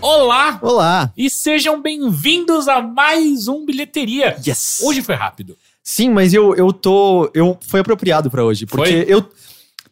Olá Olá! e sejam bem-vindos a mais um Bilheteria. Yes! Hoje foi rápido. Sim, mas eu, eu tô. Eu, foi apropriado pra hoje, porque Foi? eu.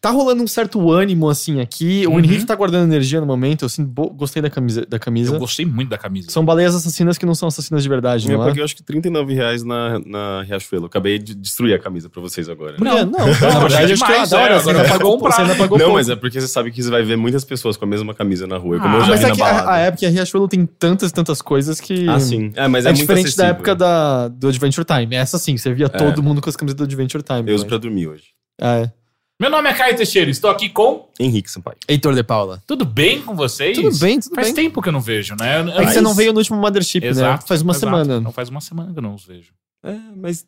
Tá rolando um certo ânimo, assim, aqui. Uhum. O Henrique tá guardando energia no momento. Eu assim, bo- gostei da camisa. Da camisa. Eu gostei muito da camisa. São baleias assassinas que não são assassinas de verdade, É não é? porque eu acho que 39 reais na, na Riachuelo. Acabei de destruir a camisa pra vocês agora. Por quê? Não. não, Não, na verdade, acho que eu adoro. é, você agora ainda vai pagou, você ainda pagou Não, pouco. mas é porque você sabe que você vai ver muitas pessoas com a mesma camisa na rua. Como Ah, eu já mas vi é na que a, balada. a época a Riachuelo tem tantas e tantas coisas que. Ah, sim. É, mas É, é, muito diferente da acessível. época da, do Adventure Time. Essa sim, você via todo mundo com as camisas do Adventure Time. Eu uso mas- pra dormir hoje. É. Meu nome é Caio Teixeira, estou aqui com. Henrique Sampaio. Heitor de Paula. Tudo bem com vocês? Tudo bem, tudo Faz bem. tempo que eu não vejo, né? Eu- É que você não veio no último Mothership, né? Exato, Faz uma exato. semana. Não faz uma semana que eu não os vejo. É, mas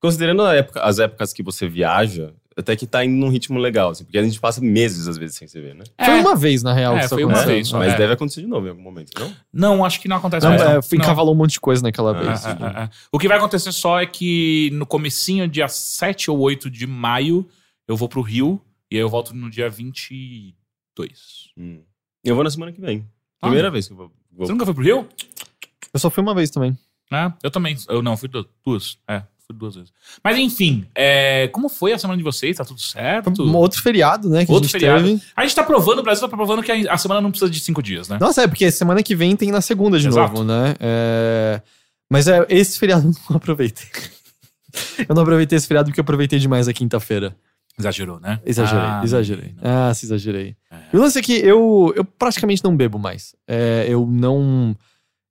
considerando a época- as épocas que você viaja, até que tá indo num ritmo legal, assim, porque a gente passa meses às vezes sem se ver, né? Foi É. uma vez, na real, É, que isso foi uma vez só. Mas É. deve acontecer de novo em algum momento, não? Não, acho que não acontece Não, mais. é, não. encavalou um monte de coisa naquela Ah, vez. É, é, é. O que vai acontecer só é que no comecinho, dia 7 ou 8 de maio, eu vou pro Rio e aí eu volto no dia 22. Hum. Eu vou na semana que vem. Ah. Primeira vez que eu vou. vou- Você nunca foi pro Rio? Eu só fui uma vez também. É, eu também. Eu não, fui du- duas. É, fui duas vezes. Mas enfim, é, como foi a semana de vocês? Tá tudo certo? Um outro feriado, né? Que Outro a gente feriado. teve. A gente tá provando, o Brasil tá provando que a, a semana não precisa de cinco dias, né? Nossa, é porque semana que vem tem na segunda de Exato. novo, né? É... Mas é, esse feriado eu não aproveitei. eu não aproveitei esse feriado porque eu aproveitei demais a quinta-feira. Exagerou, né? Exagerei, Ah, exagerei. não. Ah, se exagerei. É. O lance é que eu, eu praticamente não bebo mais. É, eu não.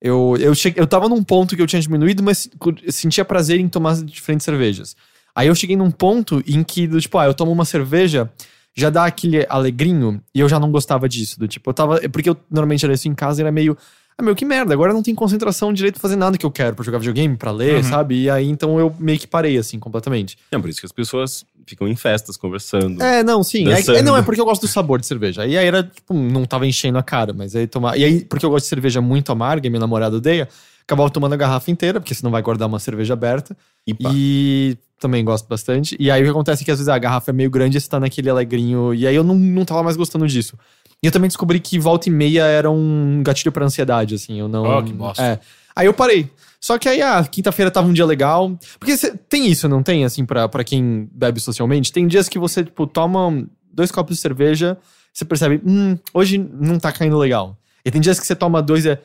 Eu, eu, cheguei, eu tava num ponto que eu tinha diminuído, mas sentia prazer em tomar diferentes cervejas. Aí eu cheguei num ponto em que, do, tipo, ah, eu tomo uma cerveja, já dá aquele alegrinho, e eu já não gostava disso. Do tipo, eu tava. Porque eu normalmente era isso em casa era meio. Ah, meu, que merda, agora eu não tenho concentração direito pra fazer nada que eu quero, pra jogar videogame, pra ler, Uhum. sabe? E aí então eu meio que parei, assim, completamente. É por isso que as pessoas ficam em festas conversando. É, não, sim. É, é, não, é porque eu gosto do sabor de cerveja. E aí era, tipo, não tava enchendo a cara, mas aí tomar. E aí, porque eu gosto de cerveja muito amarga, e minha namorada odeia, acabava tomando a garrafa inteira, porque senão vai guardar uma cerveja aberta. E pá. E também gosto bastante. E aí o que acontece é que às vezes a garrafa é meio grande e você tá naquele alegrinho. E aí eu não, não tava mais gostando disso. E eu também descobri que volta e meia era um gatilho pra ansiedade, assim. Eu não. Oh, que bosta. É. Aí eu parei. Só que aí, ah, quinta-feira tava um dia legal. Porque cê- tem isso, não tem, assim, pra, pra quem bebe socialmente? Tem dias que você, tipo, toma dois copos de cerveja, você percebe, hum, hoje não tá caindo legal. E tem dias que você toma dois e é.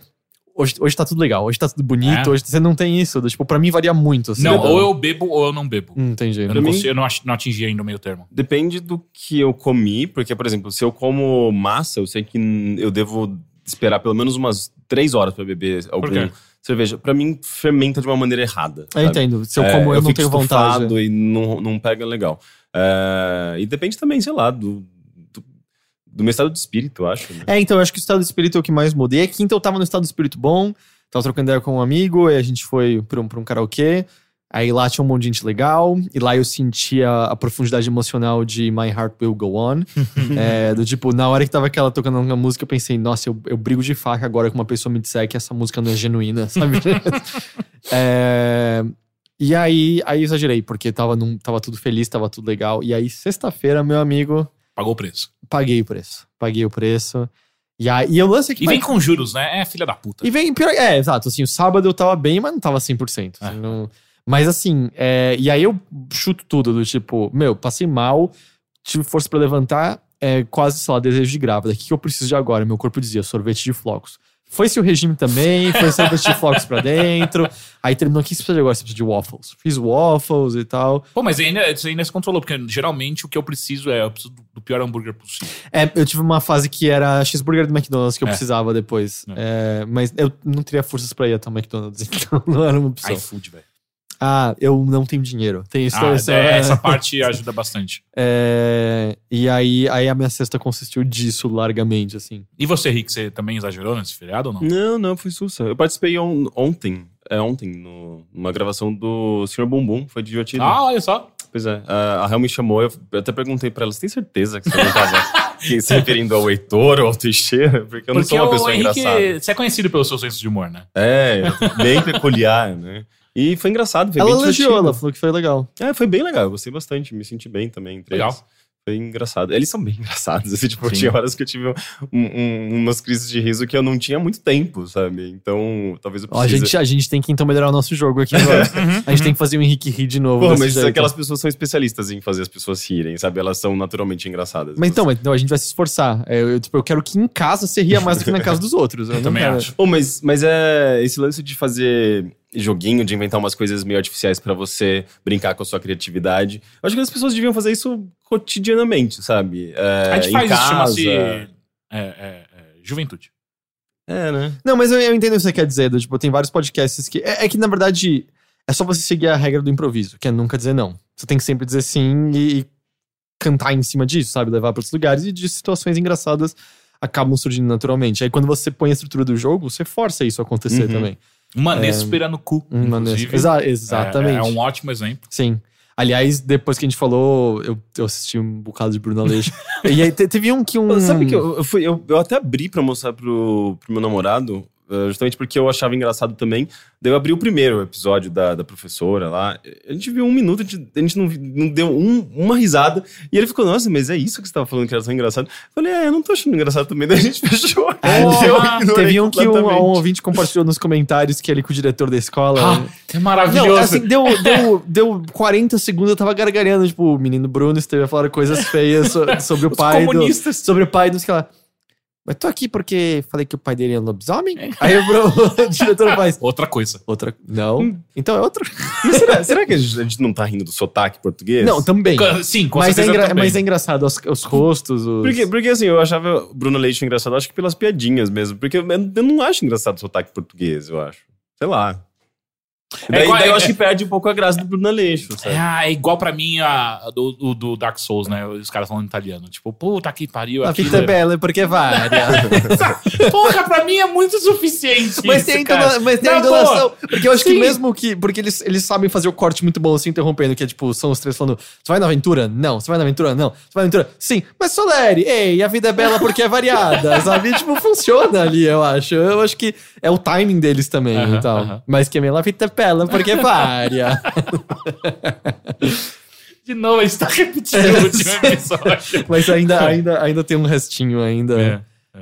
Hoje, hoje tá tudo legal, hoje tá tudo bonito, É. hoje você não tem isso. do, Tipo, pra mim varia muito. Assim, Não, ou eu bebo ou eu não bebo. Hum, entendi. Eu Pra não, mim- consigo, eu não, não atingi ainda o meio termo. Depende do que eu comi, porque, por exemplo, se eu como massa, eu sei que eu devo esperar pelo menos umas três horas pra beber algum quê? Cerveja. Pra mim, fermenta de uma maneira errada. Eu sabe? entendo. Se eu É, como, eu, não tenho vontade. e não, não pega legal. É, e depende também, sei lá, do, do, do meu estado de espírito, eu acho. né? É, então, eu acho que o estado de espírito é o que mais muda. E aí, quinta eu tava no estado de espírito bom, tava trocando ideia com um amigo, aí a gente foi pra um, pra um karaokê. Aí lá tinha um monte de gente legal, e lá eu sentia a profundidade emocional de My Heart Will Go On. É, do tipo, na hora que tava aquela tocando uma música, eu pensei, nossa, eu, eu brigo de faca agora que uma pessoa me disser que essa música não é genuína, sabe? É, e aí, aí exagerei, porque tava, num, tava tudo feliz, tava tudo legal. E aí, sexta-feira, meu amigo, Pagou o preço. paguei o preço. Paguei o preço. E aí, e eu lance aqui. E vem com juros, né? É filha da puta. E vem, pior, é, exato, assim, o sábado eu tava bem, mas não tava 100%. assim, É. não- mas assim, é, e aí eu chuto tudo, do tipo, meu, passei mal, tive força pra levantar, é, quase, sei lá, desejo de grávida. O que, que eu preciso de agora? Meu corpo dizia, sorvete de flocos. Foi-se o regime também, foi sorvete de flocos pra dentro. Aí terminou, o que você precisa de agora? Você precisa de waffles. Fiz waffles e tal. Pô, mas ainda, você ainda se controlou, porque geralmente o que eu preciso é, eu preciso do, pior hambúrguer possível. É, eu tive uma fase que era cheeseburger do McDonald's que eu É. precisava depois. É, mas eu não teria forças pra ir até o McDonald's, então não era uma opção. iFood, velho. Ah, eu não tenho dinheiro. Tem isso. Ah, isso é, essa parte ajuda bastante. É, e aí, aí a minha cesta consistiu disso largamente, assim. E você, Rick, você também exagerou nesse feriado ou não? Não, não, foi sussa. Eu participei on- ontem, é ontem, no- numa gravação do Sr. Bumbum, foi divertido. Ah, olha só. Pois é, a, a Hel me chamou, eu até perguntei pra ela, você tem certeza que você vai casar? Quem se referindo ao Heitor ou ao Teixeira, porque eu não Porque sou uma o pessoa Henrique, engraçada. você é conhecido pelo seu senso de humor, né? É, bem peculiar, né? E foi engraçado, foi ela bem elogiou, ela falou que foi legal. É, foi bem legal, eu gostei bastante, me senti bem também entre Legal. eles. Foi engraçado. Eles são bem engraçados, assim, tipo, Sim. tinha horas que eu tive um- um- umas crises de riso que eu não tinha há muito tempo, sabe? Então, talvez eu Ó, a, precise... gente, a gente tem que então melhorar o nosso jogo aqui agora. Uhum, a gente tem que fazer o Henrique rir de novo. Pô, mas jeito. aquelas pessoas são especialistas em fazer as pessoas rirem, sabe? Elas são naturalmente engraçadas. Mas então, mas, não, a gente vai se esforçar. É, eu, tipo, eu quero que em casa você ria mais do que na casa dos outros. Eu, não também quero- acho. Pô, mas, mas é esse lance de fazer joguinho, de inventar umas coisas meio artificiais pra você brincar com a sua criatividade. Eu acho que as pessoas deviam fazer isso cotidianamente, sabe? É, a gente em faz isso, casa. chama-se é, é, é, juventude. É, né? Não, mas eu, eu entendo o que você quer dizer. do, Tipo, tem vários podcasts que. É, é que, na verdade, é só você seguir a regra do improviso, que é nunca dizer não. Você tem que sempre dizer sim e, e cantar em cima disso, sabe? Levar para outros lugares e de situações engraçadas acabam surgindo naturalmente. Aí quando você põe a estrutura do jogo, você força isso a acontecer Uhum. também. Uma Nespera no cu. Inclusive. exa- exatamente. É, é um ótimo exemplo. Sim. Aliás, depois que a gente falou, eu, eu assisti um bocado de Bruno Aleixo. e aí te- teve um que um. Sabe que eu, eu, fui, eu, eu até abri pra mostrar pro, pro meu namorado, justamente porque eu achava engraçado também. Daí eu abri o primeiro episódio da, da professora lá. A gente viu um minuto, a gente, a gente não, não deu um- uma risada. E ele ficou, nossa, mas é isso que você tava falando que era tão engraçado? Eu falei, é, eu não tô achando engraçado também. Daí a gente fechou. É, Eu ignorei Teve um que um, um ouvinte compartilhou nos comentários que ele com o diretor da escola. Ah, é Não, maravilhoso. assim, deu, deu, deu 40 segundos, eu tava gargalhando, tipo, o menino Bruno esteve a falar coisas feias so- sobre o Os pai do, sobre o pai dos que lá. Mas tô aqui porque falei que o pai dele é um lobisomem? Aí o, o diretor faz. Outra coisa. Outra. Não. Então é outra. Mas será, será que a gente não tá rindo do sotaque português? Não, também. Sim, com Mas é, também. mas é engraçado, os, os rostos. Os... Porque, porque assim, eu achava o Bruno Leite engraçado, acho que pelas piadinhas mesmo. Porque eu, eu não acho engraçado o sotaque português, eu acho. Sei lá. Daí, igual- daí eu é- acho que perde um pouco a graça do Bruno Aleixo, sabe? É, ah, é igual pra mim a, a do, o do Dark Souls, né? Os caras falando italiano. Tipo, puta que pariu. A aquilo fita é é- bela porque varia. Porra, pra mim é muito suficiente. Mas isso, tem, a cara. entona- mas tem a entonação. Porque eu acho que sim. mesmo que. Porque eles, eles sabem fazer o corte muito bom, assim, interrompendo, que é tipo, são os três falando: Você vai na aventura? Não. Você vai na aventura? Não. Você vai na aventura? Sim. Mas Soleri, ei, a vida é bela porque é variada, sabe? tipo, funciona ali, eu acho. Eu acho que é o timing deles também Aham, e tal. aham. Mas que a minha vida é porque varia. De novo, a gente tá repetindo o último episódio. mas ainda, ainda, ainda tem um restinho ainda. É.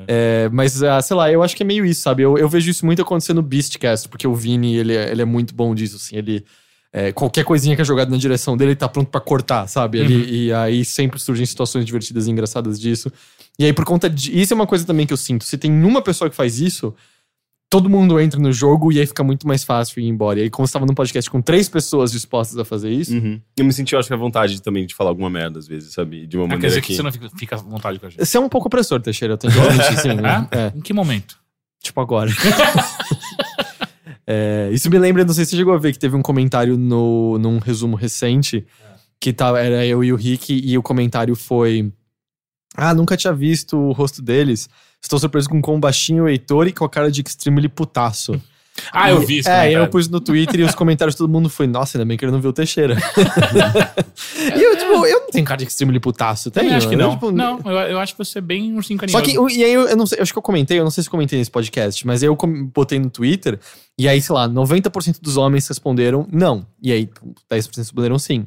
É, mas, ah, sei lá, eu acho que é meio isso, sabe? Eu, eu vejo isso muito acontecer no Beastcast, porque o Vini, ele, é- ele é muito bom disso, assim. Ele, é, qualquer coisinha que é jogada na direção dele, ele tá pronto pra cortar, sabe? Ele- e aí sempre surgem situações divertidas e engraçadas disso. E aí, por conta de... Isso é uma coisa também que eu sinto. Se tem uma pessoa que faz isso, todo mundo entra no jogo e aí fica muito mais fácil ir embora. E aí, como você tava num podcast com três pessoas dispostas a fazer isso... Uhum. Eu me senti, eu acho que à vontade também de falar alguma merda às vezes, sabe? De uma Ah, quer maneira dizer que... que você não fica, fica à vontade com a gente. Você é um pouco opressor, Teixeira, eu tenho que admitir, sim. né? É? É. Em que momento? Tipo agora. É, isso me lembra, não sei se você chegou a ver, que teve um comentário no, num resumo recente, que tava, era eu e o Rick, e o comentário foi: Ah, nunca tinha visto o rosto deles. Estou surpreso com quão baixinho o Heitor e com a cara de extremely putaço. Ah, eu vi isso. É, eu pus no Twitter e os comentários todo mundo foi: Nossa, ainda bem que ele não viu o Teixeira. e eu, tipo, eu não tenho cara de extremely putaço, tenho. acho que não. Tipo, Não, eu, eu acho que você é bem ursinho carinhoso. só que, o- e aí, eu, eu não sei, eu acho que eu comentei, eu não sei se comentei nesse podcast, mas aí eu com- botei no Twitter, e aí, sei lá, 90% dos homens responderam não. E aí, 10% responderam sim.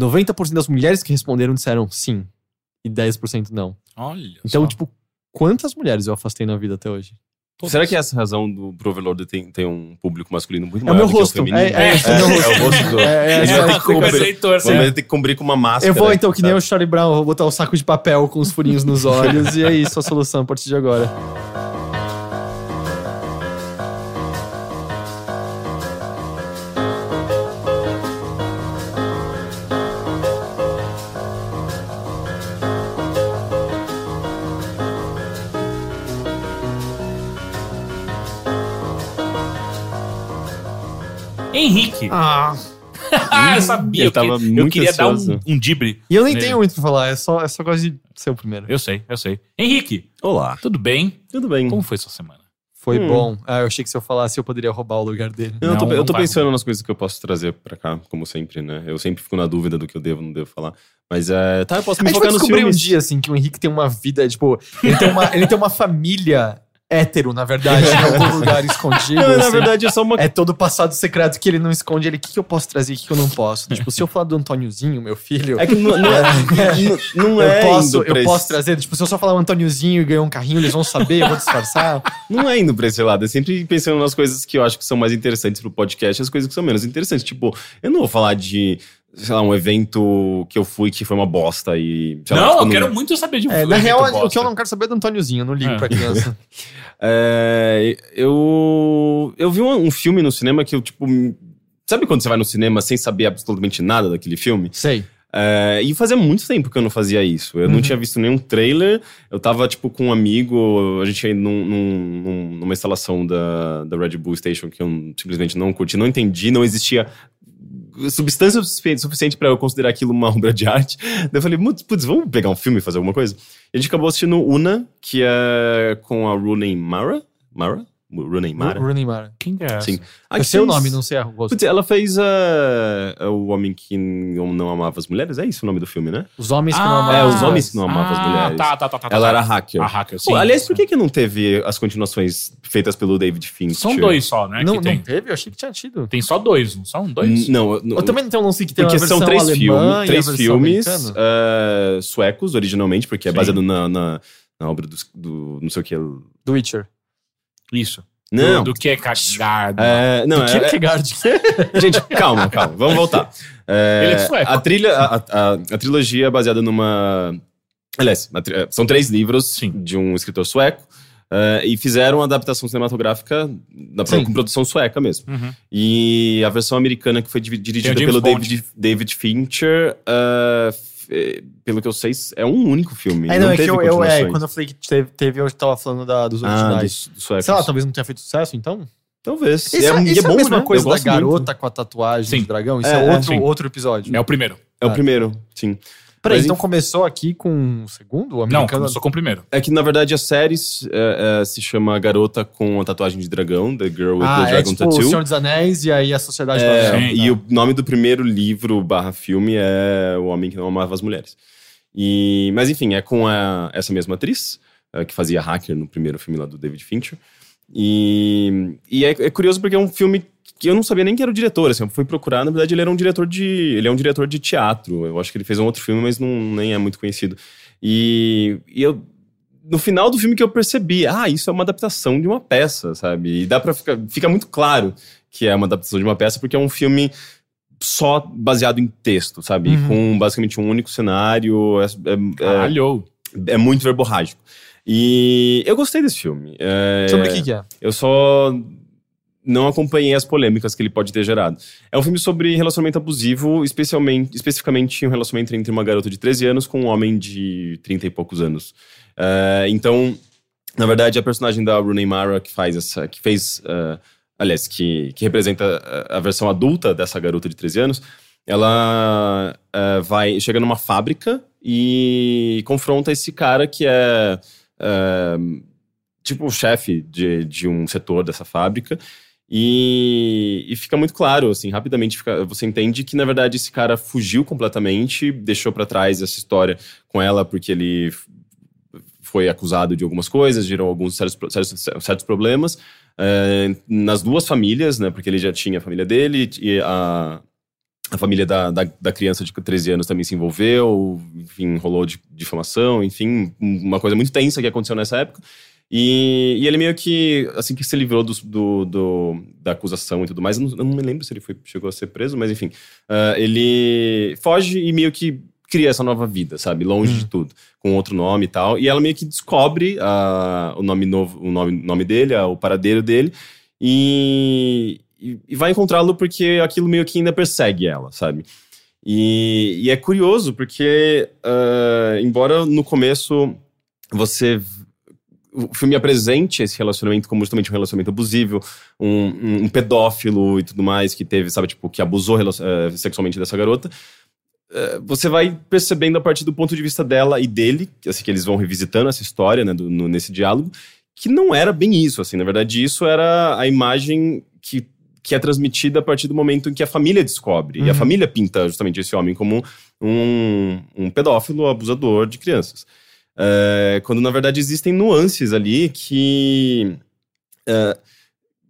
90% das mulheres que responderam disseram sim. E 10% não. Olha Então, só. tipo, quantas mulheres eu afastei na vida até hoje? Será que é essa razão do pro Overlord tem, tem um público masculino muito É o maior meu rosto. É, é, É, é o meu é rosto. o rosto do... É, é, É, culpa é certo? ter que cobrir com uma máscara. Eu vou então, que nem o Charlie Brown, vou botar o saco de papel com os furinhos nos olhos, e é isso a solução a partir de agora. Henrique. Ah. Eu sabia. Eu Eu, tava que- eu queria dar um, ansioso. um dibre. E eu nem É. tenho muito pra falar, é só, é só gosto de ser o primeiro. Eu sei, eu sei. Henrique, Olá. tudo bem? Tudo bem. Como foi sua semana? Foi Hum. bom. Ah, eu achei que se eu falasse eu poderia roubar o lugar dele. Eu tô, Não, eu não tô pensando nas coisas que eu posso trazer pra cá, como sempre, né? Eu sempre fico na dúvida do que eu devo ou não devo falar. Mas é. Tá, eu posso A me gente vai focar nos descobrir um filmes. dia, assim, que o Henrique tem uma vida, tipo, ele tem uma, ele tem uma família hétero, na verdade, em algum lugar escondido. Não, na assim. verdade é só uma. É todo passado secreto que ele não esconde. Ele, o que, que eu posso trazer, o que, que eu não posso? Tipo, se eu falar do Antôniozinho, meu filho. É que não, não, não, não é. eu posso, eu posso trazer. Tipo, se eu só falar o Antôniozinho e ganhar um carrinho, eles vão saber, eu vou disfarçar. Não é indo pra esse lado, é sempre pensando nas coisas que eu acho que são mais interessantes pro podcast e as coisas que são menos interessantes. Tipo, eu não vou falar de, sei lá, um evento que eu fui que foi uma bosta e. sei lá, Não, tipo, eu quero muito saber de um É, filme na real, bosta. o que eu não quero saber é do Antôniozinho, eu não ligo É. pra criança. É, eu, eu vi um, um filme no cinema que eu, tipo. Sabe quando você vai no cinema sem saber absolutamente nada daquele filme? Sei. É, e fazia muito tempo que eu não fazia isso. Eu não Uhum. tinha visto nenhum trailer. Eu tava, tipo, com um amigo. A gente ia num- num- numa instalação da, da Red Bull Station que eu simplesmente não curti, não entendi, não existia substância suficiente, para eu considerar aquilo uma obra de arte. Daí eu falei, "Putz, putz, vamos pegar um filme e fazer alguma coisa? E a gente acabou assistindo Una, que é com a Rooney Mara. Mara? Rooney Mara? Rooney Mara. Quem que é essa? Sim. A Eu que sei o fez- nome, não sei a. Putz, ela fez uh, O Homem que Não Amava as Mulheres? É isso o nome do filme, né? Os homens que Ah, não amam. É, os homens que não amavam as ah, mulheres. Tá, tá, tá, tá. Ela tá. era hacker. A hacker, sim. Pô, aliás, por que, que não teve as continuações feitas pelo David Fincher? São dois só, né? Não, que não teve? Eu achei que tinha tido. Tem só dois, não são dois? N- Não, eu- não Eu também não tenho um lance que tem porque uma versão são três e a três filmes uh, suecos, originalmente, porque é baseado na, na, na obra do, do. Não sei o que. Do Witcher. Isso. Não. Do, do que é cagado. É, não, do é, é- Kierkegaard. Gente, calma, calma. Vamos voltar. É, Ele é sueco. A trilha, a, a, a trilogia é baseada numa. Aliás, é, são três livros Sim. de um escritor sueco. é, e fizeram uma adaptação cinematográfica da, com produção sueca mesmo. Uhum. E a versão americana que foi dirigida pelo. David, David Fincher, é, f- pelo que eu sei, é um único filme. É, não, é que eu, eu- é, quando eu falei que teve, teve, eu tava falando da, dos Ah, originais. dos, dos suecos. Sei lá, talvez não tenha feito sucesso, então? Talvez. Isso, é, e isso é a mesma né? coisa da gosto muito. garota com a tatuagem Sim. de dragão? Isso É, é, é, outro, sim. outro episódio. É o primeiro. É o Ah. primeiro, sim. Peraí, Mas, então enfim. começou aqui com o segundo? O Não, americano? começou com o primeiro. É que, na verdade, a série é, é, se chama Garota com a Tatuagem de Dragão, The Girl with ah, the é Dragon tipo o Tattoo. Senhor dos Anéis e aí a Sociedade do É, Anel. Sim. e o nome do primeiro livro barra filme é O Homem que Não Amava as Mulheres. E, mas enfim, é com a- essa mesma atriz, eh, que fazia hacker no primeiro filme lá do David Fincher. E, e é, é curioso porque é um filme que eu não sabia nem que era o diretor, assim, eu fui procurar, na verdade ele era um diretor de, ele é um diretor de teatro, eu acho que ele fez um outro filme, mas não, nem é muito conhecido. E, e eu, no final do filme que eu percebi, ah, isso é uma adaptação de uma peça, sabe? E dá pra ficar, fica muito claro que é uma adaptação de uma peça, porque é um filme só baseado em texto, sabe? Uhum. Com basicamente um único cenário, é, é- é, é muito verborrágico. E eu gostei desse filme. É, Sobre o que, que é? eu só não acompanhei as polêmicas que ele pode ter gerado. É um filme sobre relacionamento abusivo, especialmente, especificamente um relacionamento entre uma garota de 13 anos com um homem de 30 e poucos anos. É, então, na verdade, a personagem da Rooney Mara que faz essa, que fez, eh, aliás, que, que representa a, a versão adulta dessa garota de 13 anos, ela eh, vai chega numa fábrica e confronta esse cara que é tipo o chefe de, de um setor dessa fábrica. E, e fica muito claro, assim, rapidamente fica- você entende que, na verdade, esse cara fugiu completamente, deixou pra trás essa história com ela porque ele foi acusado de algumas coisas, gerou alguns certos, pro- certos, problemas eh, nas duas famílias, né? Porque ele já tinha a família dele e a, a família da, da, da criança de 13 anos também se envolveu, enfim, rolou de difamação, enfim, uma coisa muito tensa que aconteceu nessa época. E, e ele meio que, assim que se livrou dos- do, do- da acusação e tudo mais, eu não, eu não me lembro se ele foi, chegou a ser preso, mas enfim, ah, ele foge e meio que cria essa nova vida, sabe? Longe de tudo, com outro nome e tal. E ela meio que descobre ah, o nome novo, o nome, nome dele, ah, o paradeiro dele, e, e- e vai encontrá-lo porque aquilo meio que ainda persegue ela, sabe? E, e é curioso porque, ah, embora no começo você o filme apresente esse relacionamento como justamente um relacionamento abusivo, um, um- pedófilo e tudo mais que teve, sabe, tipo, que abusou eh, sexualmente dessa garota. eh, Você vai percebendo a partir do ponto de vista dela e dele, assim, que eles vão revisitando essa história, né, do- no- nesse diálogo, que não era bem isso, assim. Na verdade, isso era a imagem que, que é transmitida a partir do momento em que a família descobre. E a Uhum. família pinta justamente esse homem como um, um pedófilo, abusador de crianças. É, quando, na verdade, existem nuances ali que... é,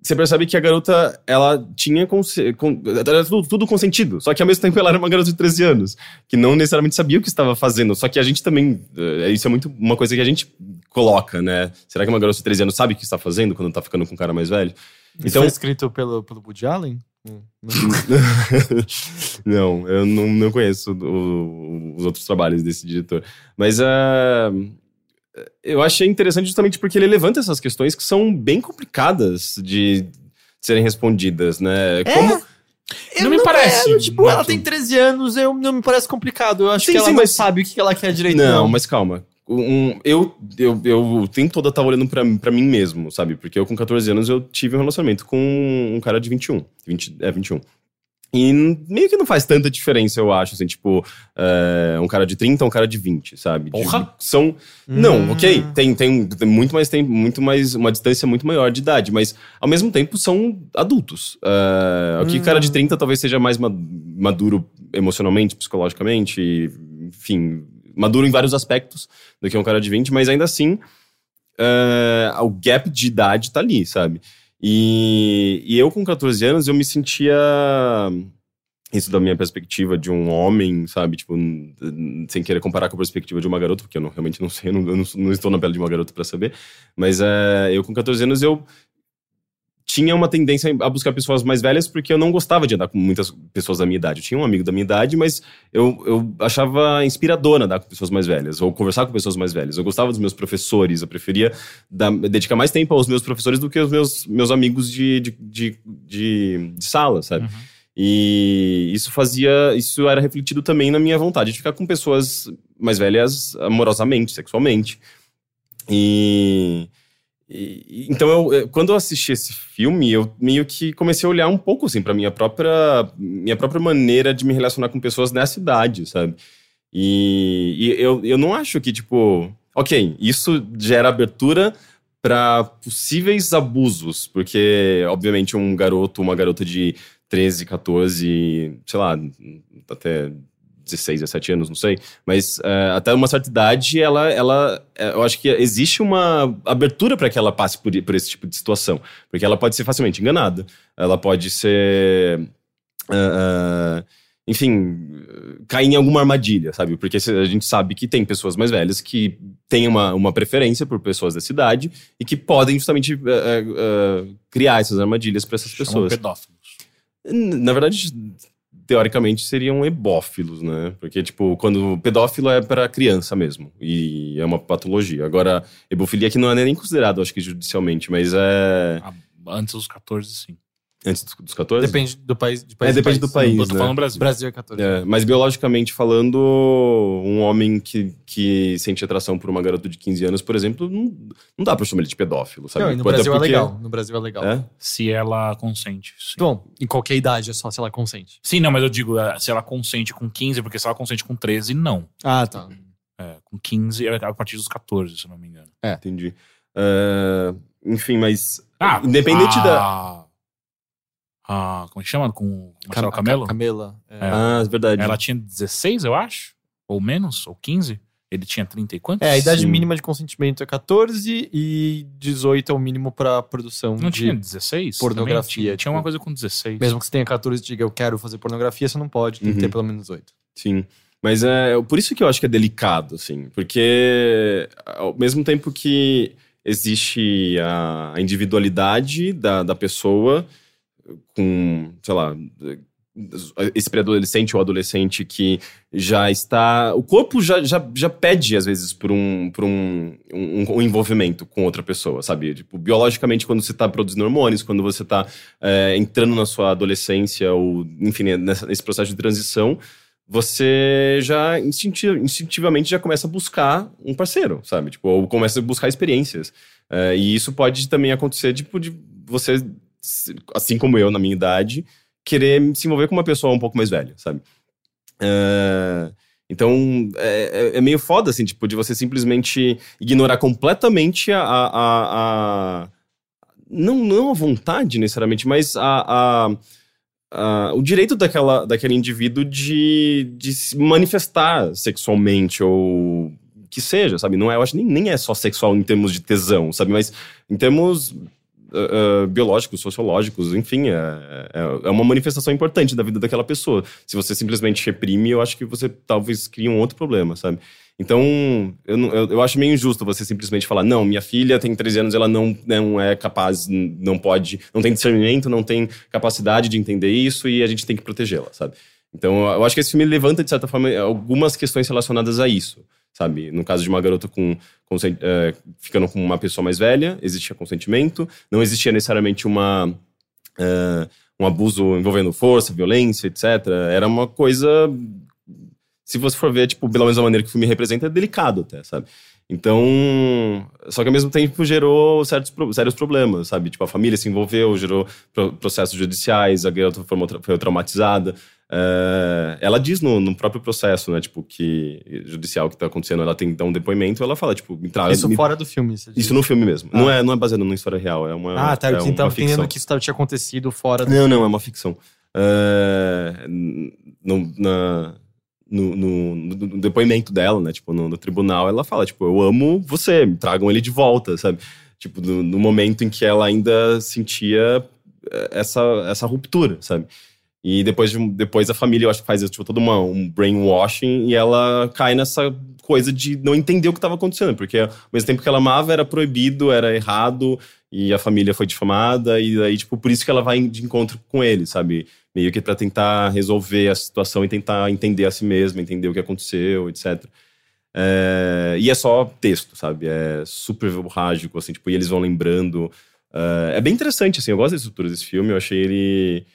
você percebe que a garota, ela tinha conse- con- era tudo, tudo consentido, só que ao mesmo tempo ela era uma garota de 13 anos, que não necessariamente sabia o que estava fazendo, só que a gente também, eh, isso é muito uma coisa que a gente coloca, né? Será que uma garota de 13 anos sabe o que está fazendo quando tá ficando com um cara mais velho? Isso Então, foi escrito pelo, pelo Woody Allen? Não. não, eu não, não conheço o- os outros trabalhos desse diretor. Mas ah, eu achei interessante justamente porque ele levanta essas questões que são bem complicadas de serem respondidas, né? Como, Eu Não me parece tipo, ela tem 13 anos, eu, não me parece complicado. Eu acho Sim, que ela sim, não mas- sabe o que ela quer direito. Não, mas calma. Um, eu, eu, eu tempo todo tava olhando pra, pra mim mesmo, sabe? Porque eu, com 14 anos, eu tive um relacionamento com um cara de 21. 20, é, 21. E meio que não faz tanta diferença, eu acho, assim, tipo, é, um cara de 30 um cara de 20, sabe? Porra! Tipo, são. Não, Hum. ok. Tem, tem, tem muito mais tem muito mais. Uma distância muito maior de idade, mas ao mesmo tempo são adultos. É, o que o cara de 30 talvez seja mais ma- maduro emocionalmente, psicologicamente, enfim, maduro em vários aspectos do que um cara de 20, mas ainda assim, é, o gap de idade tá ali, sabe? E, e eu com 14 anos, eu me sentia isso da minha perspectiva de um homem, sabe? Tipo, sem querer comparar com a perspectiva de uma garota, porque eu não, realmente não sei, eu não, eu não, não estou na pele de uma garota pra saber. Mas é, eu com 14 anos, eu tinha uma tendência a buscar pessoas mais velhas porque eu não gostava de andar com muitas pessoas da minha idade. Eu tinha um amigo da minha idade, mas eu, eu achava inspirador andar com pessoas mais velhas ou conversar com pessoas mais velhas. Eu gostava dos meus professores, eu preferia dar- dedicar mais tempo aos meus professores do que aos meus, meus amigos de, de, de, de, de sala, sabe? E isso fazia. Isso era refletido também na minha vontade de ficar com pessoas mais velhas amorosamente, sexualmente. E. e- então, eu, eu- quando eu assisti esse filme, eu meio que comecei a olhar um pouco assim para minha própria minha própria maneira de me relacionar com pessoas nessa idade, sabe? E, e eu, eu não acho que tipo, ok, isso gera abertura para possíveis abusos, porque obviamente um garoto, uma garota de 13, 14, sei lá, até 16, 17 anos, não sei, mas é, até uma certa idade, ela, ela, é, eu acho que existe uma abertura para que ela passe por, por esse tipo de situação, porque ela pode ser facilmente enganada, ela pode ser, ah, enfim, cair em alguma armadilha, sabe? Porque a gente sabe que tem pessoas mais velhas que têm uma, uma preferência por pessoas dessa idade e que podem justamente ah, ah, criar essas armadilhas para essas Chamam pessoas. pedófilos. Na verdade, teoricamente seriam ebófilos, né? Porque, tipo, quando pedófilo é para criança mesmo. E é uma patologia. Agora, ebofilia que não é nem considerado, acho que judicialmente, mas é. Antes dos 14, sim. Antes dos, dos 14? Depende do país. De É, país depende do país. Eu tô né? falando Brasil. Brasil é 14. É, mas biologicamente falando, um homem que, que sente atração por uma garota de 15 anos, por exemplo, não, não dá pra chamar ele de pedófilo, sabe? Não, no Até Brasil é porque- legal. No Brasil é legal. É? Se ela consente. Sim. Bom, em qualquer idade, é só se ela consente. Sim, não, mas eu digo, é, se ela consente com 15, porque se ela consente com 13, não. Ah, tá. É, com 15 é a partir dos 14, se eu não me engano. Entendi. É, enfim, mas. Ah, independente a... da. A- como é que chama? Com o Marcelo Cam- Camelo? Camela. é. É. Ah, é verdade. Ela tinha 16, eu acho. Ou menos, ou 15. Ele tinha 30 e quantos? É, a idade Sim. mínima de consentimento é 14 e 18 é o mínimo pra produção Não de... tinha 16? pornografia, Também Tinha, tinha uma tipo- coisa com 16. Mesmo que você tenha 14 e diga eu quero fazer pornografia, você não pode, tem que Uhum. ter pelo menos 18. Sim. Mas é por isso que eu acho que é delicado, assim. Porque ao mesmo tempo que existe a individualidade da, da pessoa com, sei lá, esse pré-adolescente ou adolescente que já está. O corpo já, já, já pede, às vezes, por, um, por um, um, um envolvimento com outra pessoa, sabe? Tipo, biologicamente, quando você está produzindo hormônios, quando você está entrando na sua adolescência, ou, enfim, nessa, nesse processo de transição, você já instinti- instintivamente já começa a buscar um parceiro, sabe? Tipo, ou começa a buscar experiências. É, e isso pode também acontecer, tipo, de você, assim como eu, na minha idade, querer se envolver com uma pessoa um pouco mais velha, sabe? É, Então, é, é- é meio foda, assim, tipo, de você simplesmente ignorar completamente a. a- a- não, não a vontade, necessariamente, mas a. a- o direito daquela, daquele indivíduo de, de se manifestar sexualmente ou que seja, sabe? Não é, eu acho nem, nem é só sexual em termos de tesão, sabe? Mas em termos uh, biológicos, sociológicos, enfim, é, é, é uma manifestação importante da vida daquela pessoa. Se você simplesmente reprime, eu acho que você talvez crie um outro problema, sabe? Então, eu, eu, eu acho meio injusto você simplesmente falar, não, minha filha tem 13 anos, ela não, não é capaz, não pode, não tem discernimento, não tem capacidade de entender isso e a gente tem que protegê-la, sabe? Então, eu acho que esse filme levanta, de certa forma, algumas questões relacionadas a isso, sabe? No caso de uma garota com, consen- eh, ficando com uma pessoa mais velha, existia consentimento, não existia necessariamente uma, eh, um abuso envolvendo força, violência, etc. Era uma coisa, se você for ver, tipo, pelo menos a maneira que o filme representa, é delicado até, sabe? Então, só que ao mesmo tempo gerou certos, sérios problemas, sabe? Tipo, a família se envolveu, gerou pro- processos judiciais, a garota foi traumatizada. É, ela diz no, no próprio processo, né, tipo, que judicial que tá acontecendo, ela tem que dar um depoimento, ela fala, tipo, traga. Isso me- fora do filme. isso no filme mesmo. Não, é, não é baseado numa história real, é uma. Ah, tá. é Eu tava entendendo que isso tinha acontecido fora do Não, não, é uma ficção. É, no, na- no, no- no depoimento dela, né? Tipo, no, tribunal, ela fala, tipo, eu amo você, me tragam ele de volta, sabe? Tipo, no, no momento em que ela ainda sentia eh, essa, essa ruptura, sabe? E depois, de depois a família, eu acho que faz tipo, todo uma, um brainwashing e ela cai nessa coisa de não entender o que estava acontecendo, porque ao mesmo tempo que ela amava, era proibido, era errado, e a família foi difamada, e aí, tipo, por isso que ela vai de encontro com ele, sabe? Meio que pra tentar resolver a situação e tentar entender a si mesma, entender o que aconteceu, etc. É, e é só texto, sabe? É super verborrágico, assim, tipo, e eles vão lembrando. É, é bem interessante, assim, eu gosto da estrutura desse filme, eu achei ele.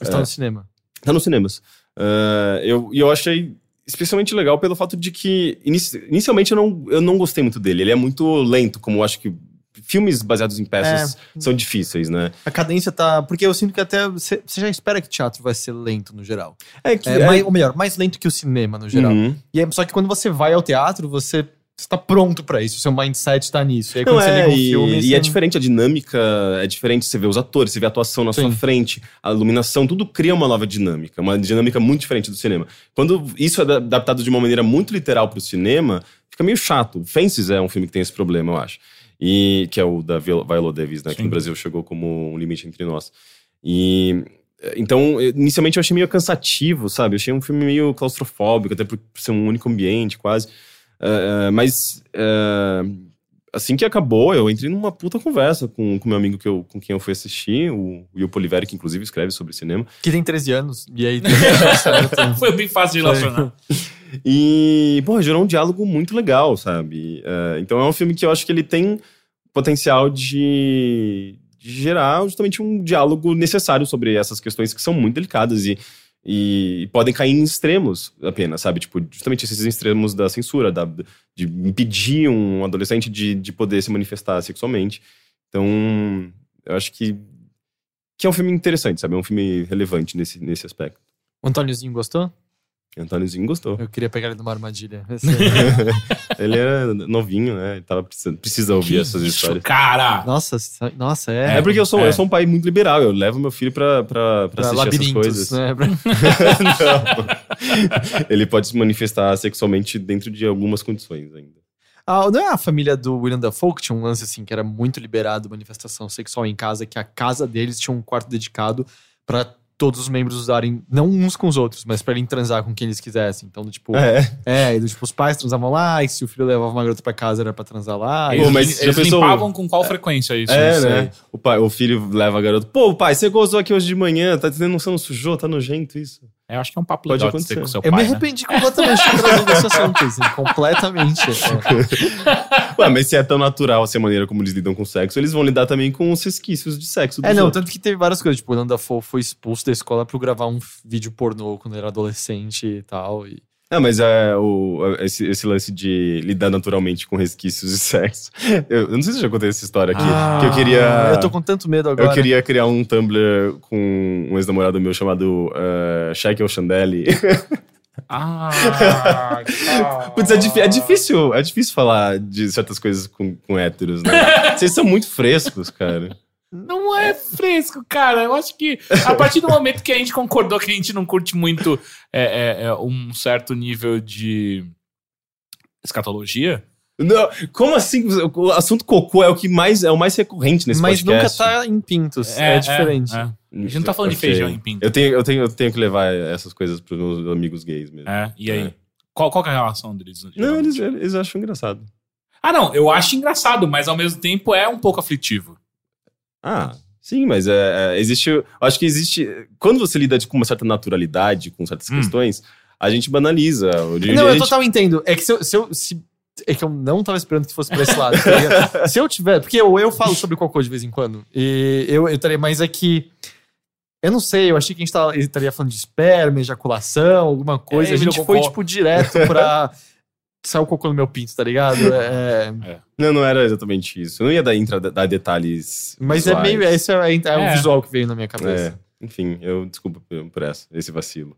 Está no cinema. Tá nos cinemas. É, eu, e eu achei especialmente legal pelo fato de que, inici- inicialmente, eu não, eu não gostei muito dele. Ele é muito lento, como eu acho que filmes baseados em peças são difíceis, né? A cadência tá. Porque eu sinto que até. Você já espera que teatro vai ser lento no geral. É que. É, mais- ou melhor, mais lento que o cinema no geral. Uhum. E é, só que quando você vai ao teatro, você está pronto pra isso. Seu mindset tá nisso. E aí quando Não, você é, liga um e, filme. e você- é diferente a dinâmica, é diferente você vê os atores, você vê a atuação na sua Sim. frente, a iluminação, tudo cria uma nova dinâmica, uma dinâmica muito diferente do cinema. Quando isso é da- adaptado de uma maneira muito literal pro cinema, fica meio chato. Fences é um filme que tem esse problema, eu acho. E que é o da Viola Davis, né, que Sim. no Brasil chegou como um limite entre nós. E então, inicialmente eu achei meio cansativo, sabe? Eu achei um filme meio claustrofóbico, até por ser um único ambiente, quase. Eh, eh, mas eh, assim que acabou, eu entrei numa puta conversa com o meu amigo que eu, com quem eu fui assistir, o Will Poliveri, que inclusive escreve sobre cinema. Que tem 13 anos. E aí. Foi bem fácil de relacionar. E, pô, gerou um diálogo muito legal, sabe? Eh, então é um filme que eu acho que ele tem potencial de, de gerar justamente um diálogo necessário sobre essas questões que são muito delicadas e, e podem cair em extremos apenas, sabe? Tipo, justamente esses extremos da censura, da, de impedir um adolescente de, de poder se manifestar sexualmente. Então, eu acho que, que é um filme interessante, sabe? É um filme relevante nesse, nesse aspecto. O Antôniozinho gostou? Antôniozinho gostou. Eu queria pegar ele numa armadilha. Ele é novinho, né? Ele tava precisando, precisa ouvir Que essas isso, histórias. Cara! nossa, sa- nossa, é. É, porque eu sou, É. eu sou um pai muito liberal. Eu levo meu filho pra, pra, pra pra assistir essas labirintos, coisas. né? Pra-. Ele pode se manifestar sexualmente dentro de algumas condições ainda. Ah, não é a família do William Dafoe que tinha um lance assim, que era muito liberado manifestação sexual em casa, que a casa deles tinha um quarto dedicado pra todos os membros usarem, não uns com os outros, mas pra ele transar com quem eles quisessem. Então, do tipo, é, É. e do tipo, os pais transavam lá, e se o filho levava uma garota pra casa era pra transar lá. Eles, mas eles pensou- limpavam com qual frequência isso? É, Não né? O, pai, o filho leva a garota. Pô, pai, você gozou aqui hoje de manhã, tá dizendo você não sujou, tá nojento isso. É, eu acho que é um papo Pode legal de ter acontecer. com seu Eu pai, me né? arrependi completamente de trazer esse assunto, assim, completamente. Ué, mas se é tão natural assim, a maneira como eles lidam com o sexo, eles vão lidar também com os resquícios de sexo. É, não, outros. tanto que teve várias coisas. Tipo, o Nanda Fo foi expulso da escola pra gravar um vídeo pornô quando era adolescente e tal. E... É, mas é o, esse, esse lance de lidar naturalmente com resquícios de sexo. Eu, eu não sei se eu já contei essa história aqui. que eu queria. Ah, Eu tô com tanto medo agora. Eu queria criar um Tumblr com um ex-namorado meu chamado uh, Chandeli. Ah. Putz, é, é difícil, é difícil falar de certas coisas com, com héteros, né? Vocês são muito frescos, cara. Não é fresco, cara. Eu acho que a partir do momento que a gente concordou que a gente não curte muito é, é, é, um certo nível de escatologia. Não, como assim? O assunto cocô é o que mais é o mais recorrente nesse Mas nunca podcast. tá em pintos. É, diferente. é. A gente não tá falando de Ok. feijão em pinto. Eu tenho, eu, tenho, eu tenho que levar essas coisas pros meus amigos gays mesmo. É, e aí? É. Qual, qual que é a relação deles? Não, eles, eles acham engraçado. Ah, não, eu acho engraçado, mas ao mesmo tempo é um pouco aflitivo. Ah, sim, mas é, é, existe. Eu acho que existe. Quando você lida de- com uma certa naturalidade com certas Hum. questões, a gente banaliza. Não, eu gente- total entendo. É que se eu, se eu- se- é que eu não tava esperando que fosse pra esse lado. tá se eu tiver. Porque eu, eu falo sobre cocô de vez em quando. E eu, eu estaria mais aqui. Eu não sei, eu achei que a gente tava- estaria falando de esperma, ejaculação, alguma coisa. É, a gente foi, cocô. tipo, direto pra. Saiu o cocô no meu pinto, tá ligado? É, Não, não era exatamente isso. Eu não ia dar, entrar, dar detalhes. mas é visuais. meio. Esse é, é o É. visual que veio na minha cabeça. É, enfim, eu desculpa por, por essa, esse vacilo.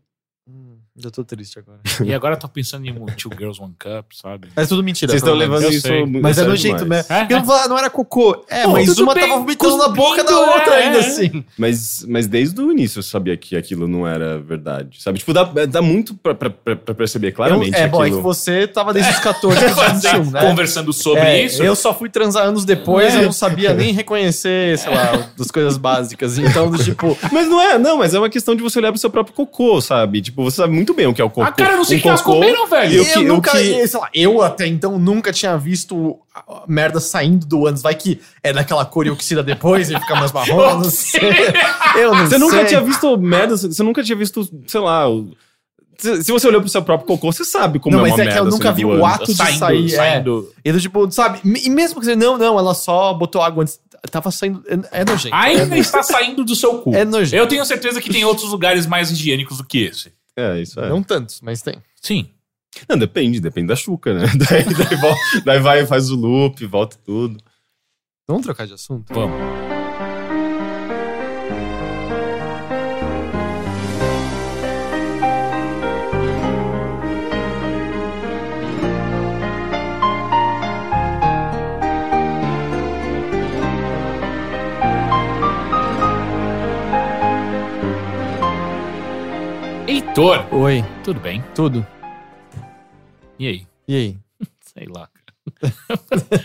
Eu tô triste agora. E agora eu tô pensando em Two Girls One Cup, sabe? É tudo mentira. Vocês estão levando Eu isso muito Mas é nojento. É, Porque eu vou falar, não era cocô. É, Pô, mas uma bem, tava vomitando na boca da cuspindo, outra é, ainda é. assim. Mas, mas desde o início eu sabia que aquilo não era verdade. Sabe? Tipo, dá, dá muito pra, pra, pra pra perceber claramente Eu- é, bom, é que aquilo. você tava desde os 14 aos 21, né? Conversando sobre É, isso. Eu só fui transar anos depois, É. eu não sabia nem reconhecer, sei lá, das coisas básicas. Então, do tipo, Mas não é, não, mas é uma questão de você olhar pro seu próprio cocô, sabe? Tipo, você sabe muito bem o que é o cocô. Ah, cara, eu não sei Um o que elas cocô- comeram, velho. E eu, que- o nunca, que- sei lá, eu até então nunca tinha visto a- a merda saindo do ânus. Vai que é daquela cor e oxida depois e fica mais marrom, eu não sei. Eu não Você nunca sei. tinha visto merda, você nunca tinha visto, sei lá. Se, você olhou pro seu próprio cocô, você sabe como Não, é mas uma é que merda. eu nunca vi o ato de saindo, sair, é. saindo. E do tipo, sabe? E mesmo que você, não, não, ela só botou água antes. Tava saindo. É, é nojento. Ainda está saindo do seu cu. É nojento. Eu tenho certeza que tem outros lugares mais higiênicos do que esse. É, isso é. Não tantos, mas tem. Sim. Não, depende, depende da chuca, né? Daí, daí, vol- daí vai, faz o loop, volta tudo. Vamos trocar de assunto? Vamos. Heitor, Oi, tudo bem? tudo. E aí? E aí? Sei lá, cara.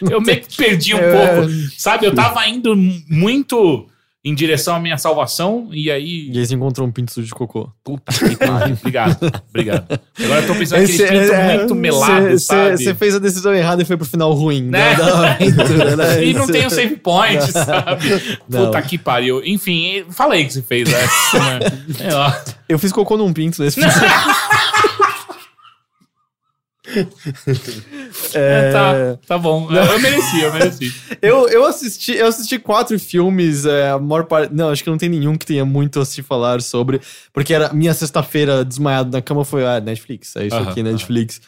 Eu meio que perdi um É, pouco. Sabe, eu tava indo muito em direção à minha salvação e aí. E aí você encontrou um pinto sujo de cocô. Puta que pariu. Obrigado, obrigado. Agora eu tô pensando Esse- naquele pinto é, muito melado, sabe? Você fez a decisão errada e foi pro final ruim, Né? né? Da aventura, né? E não tem o save point, sabe? Não. Puta que pariu. Enfim, fala aí que você fez essa, né? Lá. Eu fiz cocô num pinto nesse filme. É, tá, tá bom. Eu mereci, eu mereci. eu, eu, assisti, eu assisti quatro filmes, é, a maior parte. Não, acho que não tem nenhum que tenha muito a se falar sobre. Porque era minha sexta-feira desmaiado na cama foi a Netflix. É isso Aham, aqui, Netflix.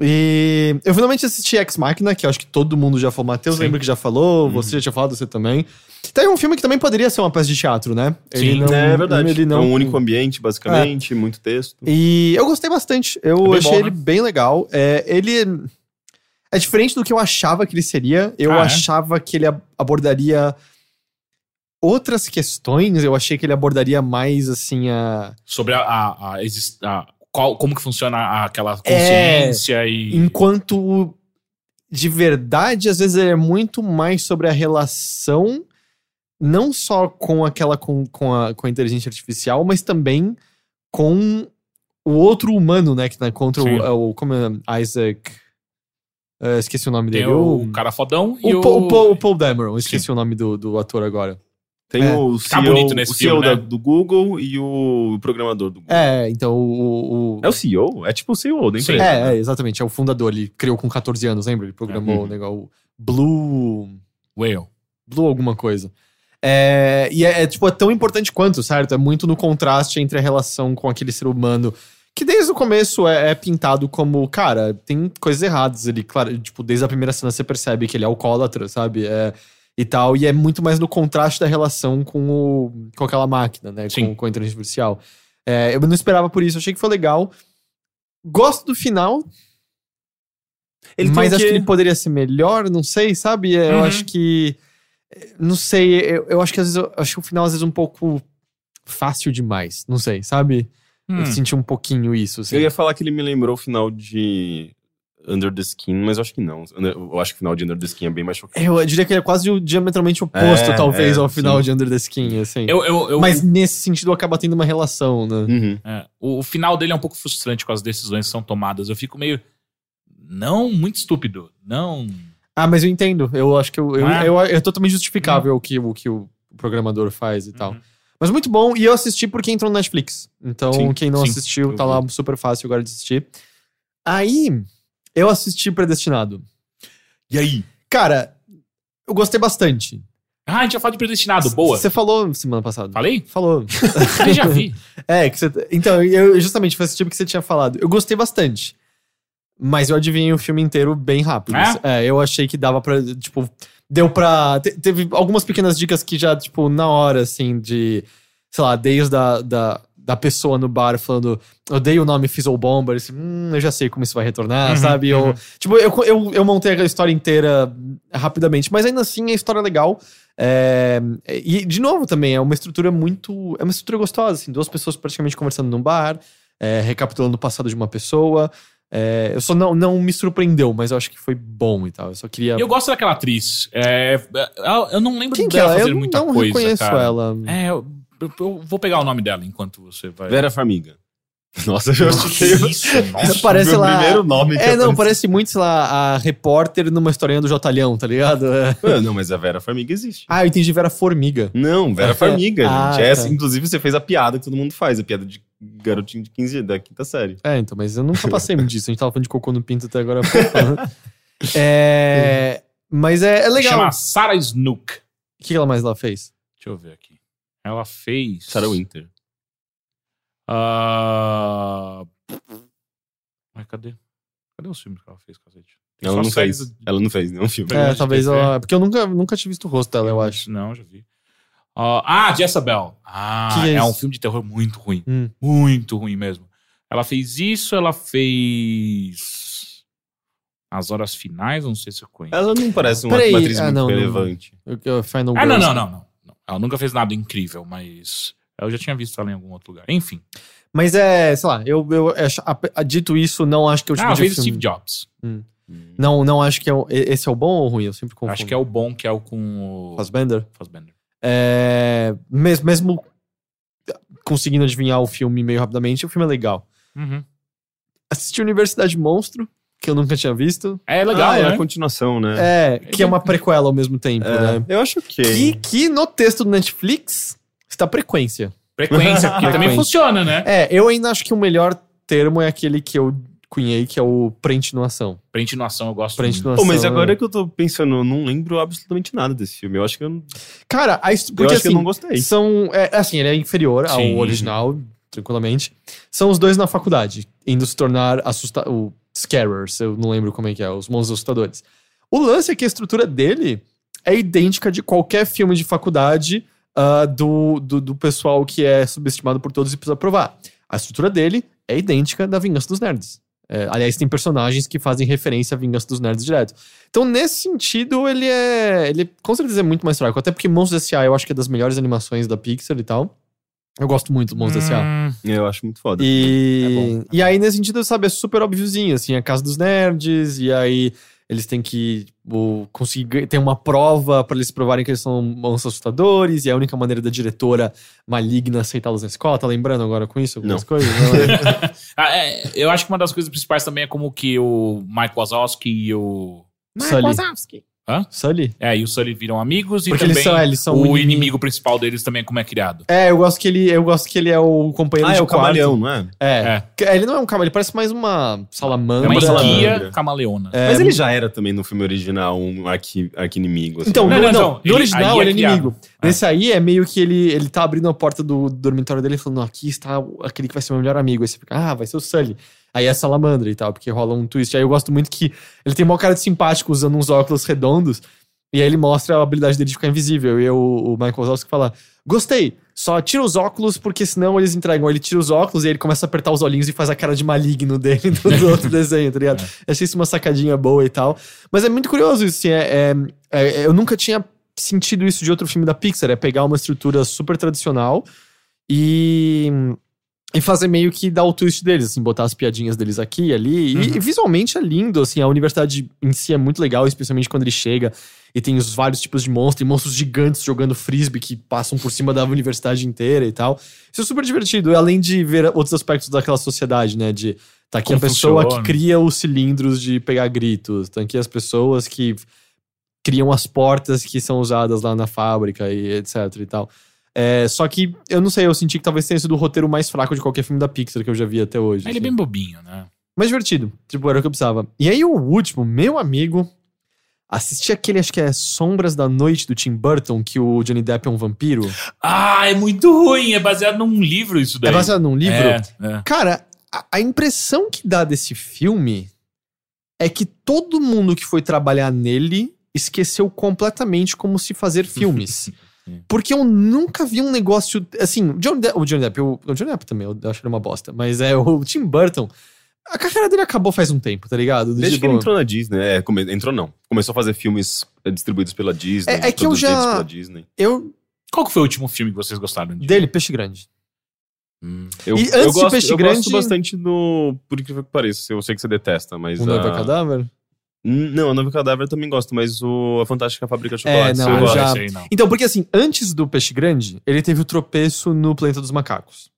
E eu finalmente assisti Ex Machina, que eu acho que todo mundo já falou. Matheus lembra que já falou, você já tinha falado, você também. Tem um filme que também poderia ser uma peça de teatro, né? Sim, é verdade. Ele É não, um único ambiente, basicamente, muito texto. E eu gostei bastante. Eu É achei bom, ele né? bem legal. É, ele é diferente do que eu achava que ele seria. Eu Ah, é? achava que ele ab- abordaria outras questões. Eu achei que ele abordaria mais assim a Sobre a, a, a, exist- a- qual, como que funciona aquela É, consciência e. enquanto de verdade às vezes ele é muito mais sobre a relação não só com aquela com, com, a, com a inteligência artificial, mas também com o outro humano, né? Que né, contra Sim. o, o como é, Isaac. eh, esqueci o nome Tem dele. o cara fodão e o, o. Paul, o Paul- o Dameron, esqueci o nome do, do ator agora. Tem É. o Tá CEO, bonito nesse o CEO filme, da- né? do Google e o programador do Google. É, então o. o- É o CEO? É tipo o CEO da Sim. empresa. é, é, exatamente. É o fundador. Ele criou com 14 anos, lembra? Ele programou Uhum. o negócio. Blue. Whale. Blue alguma coisa. É, e é, é, tipo, é tão importante quanto, certo? É muito no contraste entre a relação com aquele ser humano. Que desde o começo é, é pintado como, cara, tem coisas erradas. Ele, claro, tipo, desde a primeira cena você percebe que ele é alcoólatra, sabe? É, e tal. E é muito mais no contraste da relação com, o, com aquela máquina, né? Sim. Com, com a inteligência artificial. É, eu não esperava por isso, achei que foi legal. Gosto do final, Ele mas acho que- que ele poderia ser melhor, não sei, sabe? É, Eu Uhum. acho que. é, Não sei, eu, eu acho que às vezes eu acho que o final às vezes é um pouco fácil demais. Não sei, sabe? Hum. Eu senti um pouquinho isso. assim. Eu ia falar que ele me lembrou o final de Under the Skin, mas eu acho que não. Eu acho que o final de Under the Skin é bem mais chocante. Eu diria que ele é quase o diametralmente oposto, É, talvez, é, ao final sim. de Under the Skin, assim. Eu, eu, eu, Mas nesse sentido acaba tendo uma relação, né? Uhum. é, o, o final dele é um pouco frustrante com as decisões que são tomadas. Eu fico meio. Não, muito estúpido. Não. Ah, mas eu entendo. Eu acho que eu, eu, Ah. eu- é totalmente justificável o, que, o que o programador faz e tal. Uhum. Mas muito bom. E eu assisti porque entrou no Netflix. Então, Sim, quem não sim, assistiu, tá lá super fácil agora de assistir. Aí, eu assisti Predestinado. E aí? Cara, eu gostei bastante. Ah, a gente já falou de predestinado. Boa. Você falou semana passada. Falei? Falou. Eu já vi. É, que você. Então, eu justamente foi esse tipo que você tinha falado. Eu gostei bastante. Mas eu adivinhei o filme inteiro bem rápido. É? É, eu achei que dava pra. Tipo, deu pra. te- teve algumas pequenas dicas que já, tipo, na hora, assim, de. Sei lá, desde a, da, da pessoa no bar falando. Eu dei o nome Fizzle Bomber. Assim, hum, eu já sei como isso vai retornar, Uhum, sabe? Eu, uhum. Tipo, eu, eu, eu montei a história inteira rapidamente, mas ainda assim a história é legal. É, e, de novo, também, é uma estrutura muito. É uma estrutura gostosa, assim, duas pessoas praticamente conversando num bar, é, recapitulando o passado de uma pessoa. É, eu só não, não me surpreendeu, mas eu acho que foi bom e tal. Eu só queria. Eu gosto daquela atriz. É, eu- eu não lembro Quem que dela ela é? fazer Eu não, muita não coisa. reconheço cara. ela. É, eu, eu- eu vou pegar o nome dela enquanto você vai. Vera Farmiga. Nossa, eu Nossa, achei. que isso? Nossa. Parece meu lá. primeiro nome que É, não, parece muito, sei lá, a repórter numa historinha do Jotalhão, tá ligado? É. Ah, não, mas a Vera Farmiga existe. Ah, eu entendi Vera Formiga. Não, Vera Farmiga, Ah, gente. Essa, tá. inclusive, você fez a piada que todo mundo faz, a piada de garotinho de 15 da quinta série. É, então, mas eu nunca passei muito disso. A gente tava falando de cocô no pinto até agora. né? é, mas é, é legal. Chama Sarah Snook. O que ela mais lá fez? Deixa eu ver aqui. Ela fez. Sarah Winter. Ah. Mas cadê? Cadê os filmes que ela fez, cacete? Tem Ela não fez. do- Ela não fez nenhum filme. É, talvez ela. Porque eu nunca, nunca tinha visto o rosto dela, eu acho. Não, já vi. Ah, ah, Jezabel. Ah, Que é é, um filme de terror muito ruim. Hum. Muito ruim mesmo. Ela fez isso, ela fez. As Horas Finais, não sei se eu conheço. Ela não parece uma, Peraí, atriz ah, muito não, não. relevante. Eu- eu- Final Ah, não, Girls. não, não, não, não. Ela nunca fez nada incrível, mas. Eu já tinha visto ela em algum outro lugar. Enfim. Mas é, sei lá, eu, eu acho- a- dito isso, não acho que o tipo Ah, de fez filme. Steve Jobs. Não, não acho que é o, esse é o bom ou o ruim? Eu sempre confundo. Acho que é o bom, que é o com o. Fassbender? Fassbender. É, mesmo, mesmo conseguindo adivinhar o filme meio rapidamente, o filme é legal. Uhum. Assisti Universidade Monstro, que eu nunca tinha visto. É legal, ah, é né? a continuação, né? É, que é uma prequela ao mesmo tempo, É, né? Eu acho que. Que, que no texto do Netflix está frequência. Frequência, porque também funciona, né? É, eu ainda acho que o melhor termo é aquele que eu cunhei, que é o pré-intinuação. Pré-intinuação eu gosto muito. Pré-intinuação. Pô, mas agora é- que eu tô pensando, eu não lembro absolutamente nada desse filme. Eu acho que eu, não- Cara, a his- eu, porque acho que eu assim, não gostei. são... É, assim, ele é inferior ao Sim. original, tranquilamente. São os dois na faculdade, indo se tornar assusta o Scarers, eu não lembro como é que é, os monstros assustadores. O lance é que a estrutura dele é idêntica de qualquer filme de faculdade ah, do, do, do pessoal que é subestimado por todos e precisa provar. A estrutura dele é idêntica da Vingança dos Nerds. É, aliás, tem personagens que fazem referência à Vingança dos Nerds direto. Então, nesse sentido, ele é. Ele com certeza é muito mais fraco. Até porque Monstros S.A. eu acho que é das melhores animações da Pixar e tal. Eu gosto muito do Monstros S.A. Hum, Eu acho muito foda. E, É bom, e aí, nesse sentido, sabe, é super óbviozinho, assim, a casa dos nerds, e aí eles têm que tipo, conseguir ter uma prova pra eles provarem que eles são monstros assustadores, e é a única maneira da diretora maligna aceitá-los na escola. Tá lembrando agora com isso algumas Não. coisas? Não, é? ah, é, eu acho que uma das coisas principais também é como que o Mike Wazowski e o. Sully. Hã? Sully? É, e o Sully viram amigos e Porque também eles são, é, eles são o inimigo. inimigo principal deles também é como é criado. É, eu gosto que ele, eu gosto que ele é o companheiro Ah, de é o quarto. camaleão, não é? É. É. Que- Ele não é um camaleão, ele parece mais uma salamandra. É uma esguia salamandra. camaleona. É, Mas ele já era também no filme original um arqui, arqui-inimigo. assim. Então, Não, no, não, não, não, no ele- original aí é ele é criado. inimigo. Nesse aí é meio que ele, ele tá abrindo a porta do dormitório dele e falando: aqui está aquele que vai ser meu melhor amigo. Aí você fica, ah, vai ser o Sully. Aí é salamandra e tal, porque rola um twist. Aí eu gosto muito que ele tem uma cara de simpático usando uns óculos redondos. E aí ele mostra a habilidade dele de ficar invisível. E o, o Michael Wazowski fala: Gostei, só tira os óculos, porque senão eles entregam. Ele tira os óculos e ele começa a apertar os olhinhos e faz a cara de maligno dele do, outro desenho, tá ligado? Eu achei isso uma sacadinha boa e tal. Mas é muito curioso isso, assim, é, é- é- eu nunca tinha sentido isso de outro filme da Pixar, é pegar uma estrutura super tradicional e. E fazer meio que dar o twist deles, assim, botar as piadinhas deles aqui e ali. E, Uhum. e visualmente é lindo, assim, a universidade em si é muito legal, especialmente quando ele chega e tem os vários tipos de monstros, e monstros gigantes jogando frisbee que passam por cima da universidade inteira e tal. Isso é super divertido, além de ver outros aspectos daquela sociedade, né? De tá aqui Como a pessoa funciona. que cria os cilindros de pegar gritos, tá aqui as pessoas que criam as portas que são usadas lá na fábrica e etc e tal. É, só que eu não sei, eu senti que talvez tenha sido o roteiro mais fraco de qualquer filme da Pixar que eu já vi até hoje. Ele é assim. bem bobinho, né? Mais divertido. Tipo, era o que eu precisava. E aí, o último, meu amigo, assisti aquele, acho que é Sombras da Noite do Tim Burton, que o Johnny Depp é um vampiro. Ah, é muito ruim. É baseado num livro isso daí. É baseado num livro. É, é. Cara, a, a impressão que dá desse filme é que todo mundo que foi trabalhar nele esqueceu completamente como se fazer filmes. Porque eu nunca vi um negócio. Assim, o Johnny Depp, o Johnny Depp, o, o Johnny Depp também, eu acho ele uma bosta. Mas é o Tim Burton. A carreira dele acabou faz um tempo, tá ligado? Desde Tipo, que ele entrou na Disney. É, come- entrou não. Começou a fazer filmes é, distribuídos pela Disney. É- é que eu já- Pela Disney. Eu. Qual que foi o último filme que vocês gostaram de? Dele, Peixe Grande. Hum. Eu, E antes eu de gosto, Peixe eu Grande- gosto bastante do. Por incrível que pareça. Eu sei que você detesta, mas. O Noivo a- é Cadáver? Não, a Noiva Cadáver eu também gosto, mas o A Fantástica Fábrica de Chocolate. É, não, eu gosto. já- Esse aí não. Então, porque assim, antes do Peixe Grande, ele teve o tropeço no Planeta dos Macacos.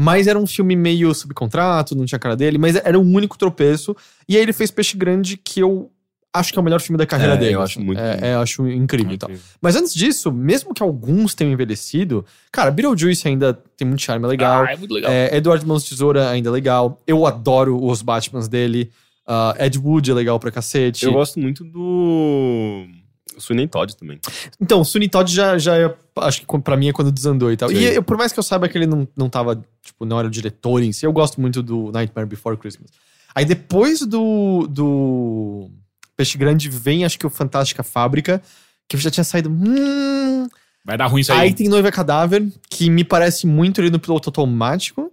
Mas era um filme meio subcontrato, não tinha cara dele, mas era um único tropeço. E aí ele fez Peixe Grande, que eu acho que é o melhor filme da carreira É, dele. eu acho assim. muito É, é, acho incrível e tal. Incrível. Mas antes disso, mesmo que alguns tenham envelhecido, cara, Beetlejuice ainda tem muito charme, é legal. Ah, é muito legal. É, Eduardo Mãos de Tesoura ainda é legal. Eu adoro os Batmans dele. Ah, Ed Wood é legal pra cacete. Eu gosto muito do. Sweeney Todd também. Então, o Sunny Todd já, já é, acho que pra mim é quando desandou e tal. Sim. E eu, por mais que eu saiba que ele não, não tava, tipo, não era o diretor em si, eu gosto muito do Nightmare Before Christmas. Aí depois do, do Peixe Grande vem, acho que o Fantástica Fábrica, que eu já tinha saído. Hum, Vai dar ruim isso aí. aí. tem Noiva Cadáver, que me parece muito ele no piloto automático.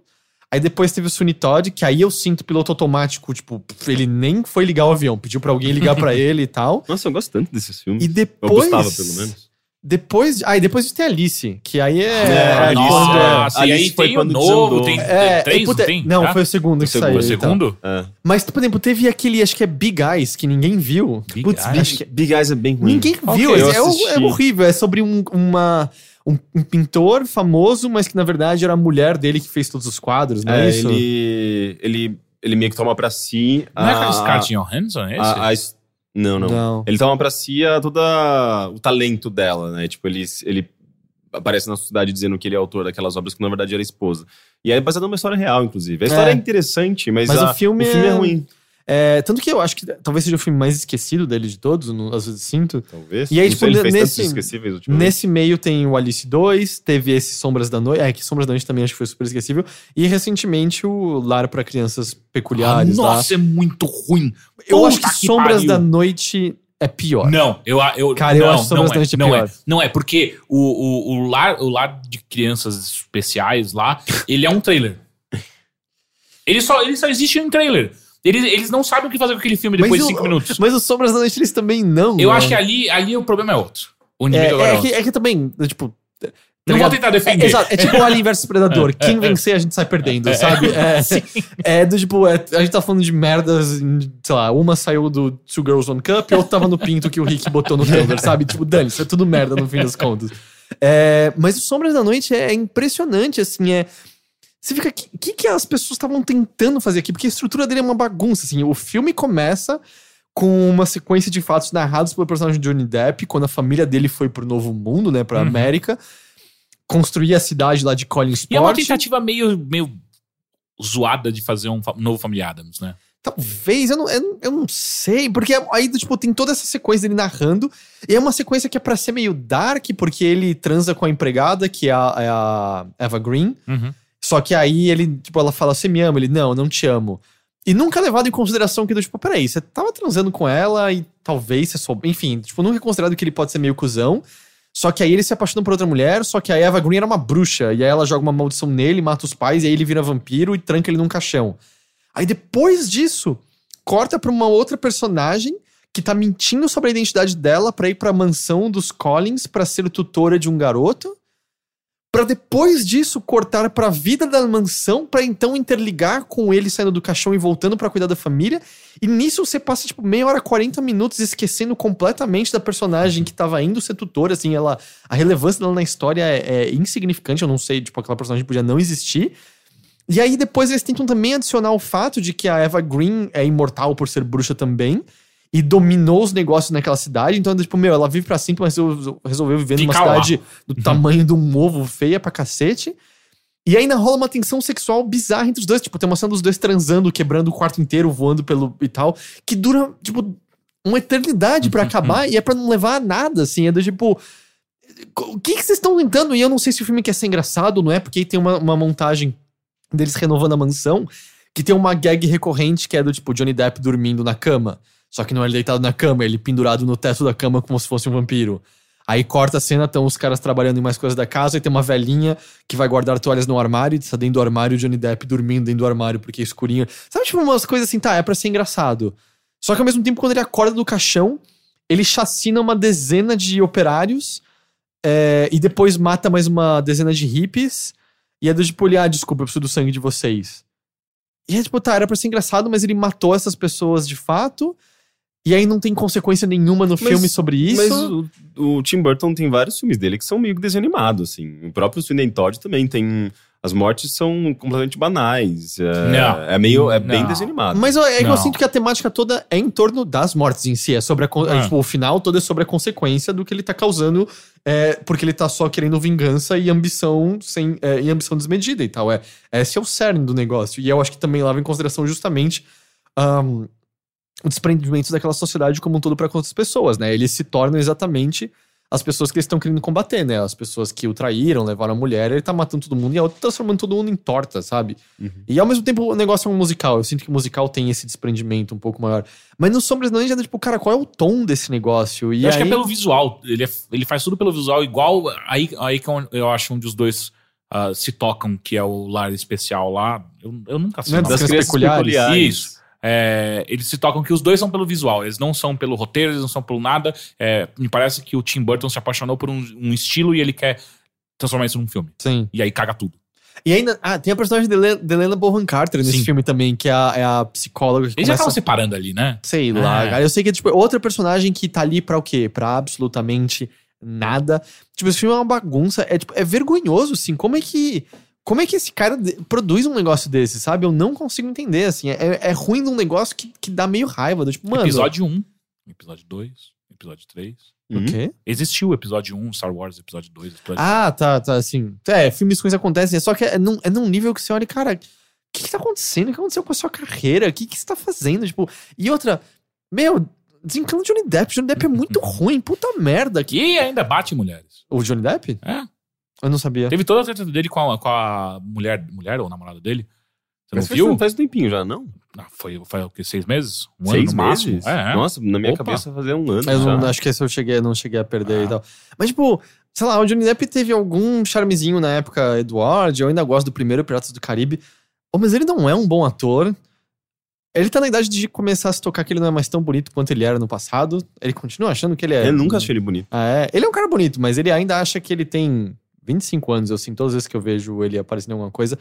Aí depois teve o Sunny Todd, que aí eu sinto piloto automático, tipo, ele nem foi ligar o avião, pediu pra alguém ligar pra ele e tal. Nossa, eu gosto tanto desses filmes. E eu depois. gostava, pelo menos. Depois. Ah, e depois tem a Alice, que aí é. É, é Alice, quando- Nossa, é. e aí Alice foi tem o quando novo, desandou. tem, É, três, puta- não tem? Não, Ah, foi o segundo que O segundo, saiu. o e tal. segundo? É. Mas, por exemplo, teve aquele, acho que é Big Eyes, que ninguém viu. Big Putz, Eyes? acho que- Big Eyes é bem ruim. Ninguém viu. eu é, é assisti. horrível. É sobre um, uma, um, um pintor famoso, mas que na verdade era a mulher dele que fez todos os quadros, não é, É, isso? ele, ele, ele meio que toma pra si. Não é a- a Scarlett Johansson esse? a- a his- não, não, Não. Ele toma pra si a, todo o talento dela, né? Tipo, ele, ele aparece na sociedade dizendo que ele é autor daquelas obras que na verdade era esposa. E é baseado numa história real, inclusive. A história é, É. interessante, mas, Mas a- o filme o filme é, é- ruim. É, tanto que eu acho que talvez seja o filme mais esquecido dele de todos, no- às vezes sinto. Talvez. E aí, tipo, nesse-. Nesse meio tem o Alice 2, teve esse Sombras da Noite. É, que Sombras da Noite também acho que foi super esquecível. E recentemente o Lar para Crianças Ah, Peculiares. lá. nossa, é muito ruim. Eu acho que Puta que Sombras pariu. da Noite é pior. Não, eu, eu Cara, eu não, acho Sombras não da é, Noite não pior. é. Não é, porque o, o, o, lar, o lar de crianças especiais lá, ele é um trailer. Ele só, ele só existe em trailer. Eles, eles não sabem o que fazer com aquele filme depois Mas de o- cinco minutos. Mas os Sombras da Noite eles também não. Eu né? acho que ali, ali o problema é outro. O É, inimigo agora é, é, que, é que também, tipo. tá Não ligado? vou tentar É, defender. exato, é tipo o Alien vs Predador. Quem vencer, a gente sai perdendo, sabe? É, é do tipo, é- a gente tá falando de merdas, sei lá, uma saiu do Two Girls One Cup e outra tava no pinto que o Rick botou no trailer, sabe? Tipo, dane é tudo merda no fim das contas. É, mas o Sombras da Noite é, impressionante, assim, é. Você fica. O que, que, que as pessoas estavam tentando fazer aqui? Porque a estrutura dele é uma bagunça, assim. O filme começa com uma sequência de fatos narrados pelo personagem de Johnny Depp, quando a família dele foi pro Novo Mundo, né, pra Uhum. América, construir a cidade lá de Collins E é uma tentativa meio, meio zoada de fazer um novo Family Adams, né? Talvez, eu não, eu, não- eu não sei, porque aí, tipo, tem toda essa sequência dele narrando, e é uma sequência que é pra ser meio dark, porque ele transa com a empregada, que é a, é a Eva Green, Uhum. Só que aí ele, tipo, ela fala, você me ama? Ele, não, não te amo. E nunca é levado em consideração que, tipo, peraí, você tava transando com ela e talvez você soube. Enfim, tipo, nunca é considerado que ele pode ser meio cuzão. Só que aí ele se apaixona por outra mulher, só que a Eva Green era uma bruxa. E aí ela joga uma maldição nele, mata os pais, e aí ele vira vampiro e tranca ele num caixão. Aí depois disso, corta pra uma outra personagem que tá mentindo sobre a identidade dela pra ir pra mansão dos Collins pra ser tutora de um garoto. Pra depois disso cortar pra vida da mansão pra então interligar com ele saindo do caixão e voltando pra cuidar da família. E nisso você passa tipo meia hora, 40 minutos esquecendo completamente da personagem que tava indo ser tutora, assim, ela a relevância dela na história é, é insignificante, eu não sei, tipo aquela personagem podia não existir. E aí depois eles tentam também adicionar o fato de que a Eva Green é imortal por ser bruxa também. E dominou os negócios naquela cidade. Então, tipo, meu, ela vive pra sempre, mas resol- resolveu viver numa Fica lá. cidade do tamanho de um ovo, feia pra cacete. E ainda rola uma tensão sexual bizarra entre os dois. Tipo, tem uma cena dos dois transando, quebrando o quarto inteiro, voando pelo e tal. Que dura, tipo, uma eternidade pra acabar. E é pra não levar a nada, assim. É do tipo... O que que vocês estão tentando? E eu não sei se o filme quer ser engraçado ou não é, porque aí tem uma, uma montagem deles renovando a mansão, que tem uma gag recorrente que é do tipo Johnny Depp dormindo na cama. Só que não é ele deitado na cama, é ele pendurado no teto da cama como se fosse um vampiro. Aí corta a cena, estão os caras trabalhando em mais coisas da casa, e tem uma velhinha que vai guardar toalhas no armário, e tá dentro do armário, Johnny Depp dormindo dentro do armário porque é escurinho. Sabe, tipo, umas coisas assim, tá, é pra ser engraçado. Só que ao mesmo tempo, quando ele acorda do caixão, ele chacina uma dezena de operários, é, e depois mata mais uma dezena de hippies, e é do tipo, ah, desculpa, eu preciso do sangue de vocês. E é tipo, tá, era pra ser engraçado, mas ele matou essas pessoas de fato. E aí não tem consequência nenhuma no Mas- filme sobre isso. Mas o, o Tim Burton tem vários filmes dele que são meio que desenho animado, assim. O próprio Sweeney Todd também tem... As mortes são completamente banais. É, Não. é meio... É bem Não. desenho animado. Mas é que eu sinto que a temática toda é em torno das mortes em si. É sobre a, é, tipo, o final todo é sobre a consequência do que ele tá causando, é, porque ele tá só querendo vingança e ambição sem é, e ambição desmedida e tal. É, esse é o cerne do negócio. E eu acho que também leva em consideração justamente ahn, o desprendimento daquela sociedade como um todo para outras pessoas, né? Eles se tornam exatamente as pessoas que eles estão querendo combater, né? As pessoas que o traíram, levaram a mulher, ele tá matando todo mundo e a outra transformando todo mundo em torta, sabe? Uhum. E ao mesmo tempo o negócio é um musical. Eu sinto que o musical tem esse desprendimento um pouco maior. Mas no Sombras não já tipo, cara, qual é o tom desse negócio? E eu acho aí... que é pelo visual. Ele, é- ele faz tudo pelo visual, igual. Aí, aí que eu, eu acho onde os dois ah, se tocam, que é o lar especial lá. Eu, eu nunca sei. Não é das crianças peculiares. peculiares. Isso. É, eles se tocam que os dois são pelo visual, eles não são pelo roteiro, eles não são pelo nada. É, me parece que o Tim Burton se apaixonou por um, um estilo e ele quer transformar isso num filme. Sim. E aí caga tudo. E ainda. Ah, tem a personagem de Helena- de Helena Bonham Carter nesse Sim. filme também, que é a, é a psicóloga que Eles já começa... estavam separando ali, né? Sei lá, É. Eu sei que é tipo outra personagem que tá ali pra o quê? Pra absolutamente nada. Tipo, esse filme é uma bagunça. É, tipo, é vergonhoso, assim. Como é que. Como é que esse cara produz um negócio desse, sabe? Eu não consigo entender, assim. É, é ruim de um negócio que, que dá meio raiva. do Tipo, mano. Episódio 1, episódio 2, episódio 3. O Uhum. quê? Existiu o episódio 1, Star Wars, episódio 2, episódio Ah, tá, tá, assim. É, filmes com isso acontecem. Só que é num, é num nível que você olha, cara, o que, que tá acontecendo? O que aconteceu com a sua carreira? O que, que você tá fazendo? Tipo, e outra, meu, desencana o Johnny Depp. Johnny Depp é muito ruim, puta merda. Que... E ainda bate mulheres. O Johnny Depp? É. Eu não sabia. Teve toda a treta dele com a, com a mulher, mulher ou namorada dele. Você não Mas faz, viu? faz um tempinho já, não? Ah, foi, foi o quê? Seis meses? Um Seis ano no máximo? meses? É, é. Nossa, na minha Opa. cabeça fazia um ano Eu já. não, acho que esse eu cheguei, não cheguei a perder Ah. e tal. Mas, tipo, sei lá, o Johnny Depp teve algum charmezinho na época Edward. Eu ainda gosto do primeiro Piratas do Caribe. Oh, mas ele não é um bom ator. Ele tá na idade de começar a se tocar que ele não é mais tão bonito quanto ele era no passado. Ele continua achando que ele é. Eu nunca achei ele bonito. Ah, é. Ele é um cara bonito, mas ele ainda acha que ele tem 25 anos. Eu sinto todas as vezes que eu vejo ele aparecendo em alguma coisa.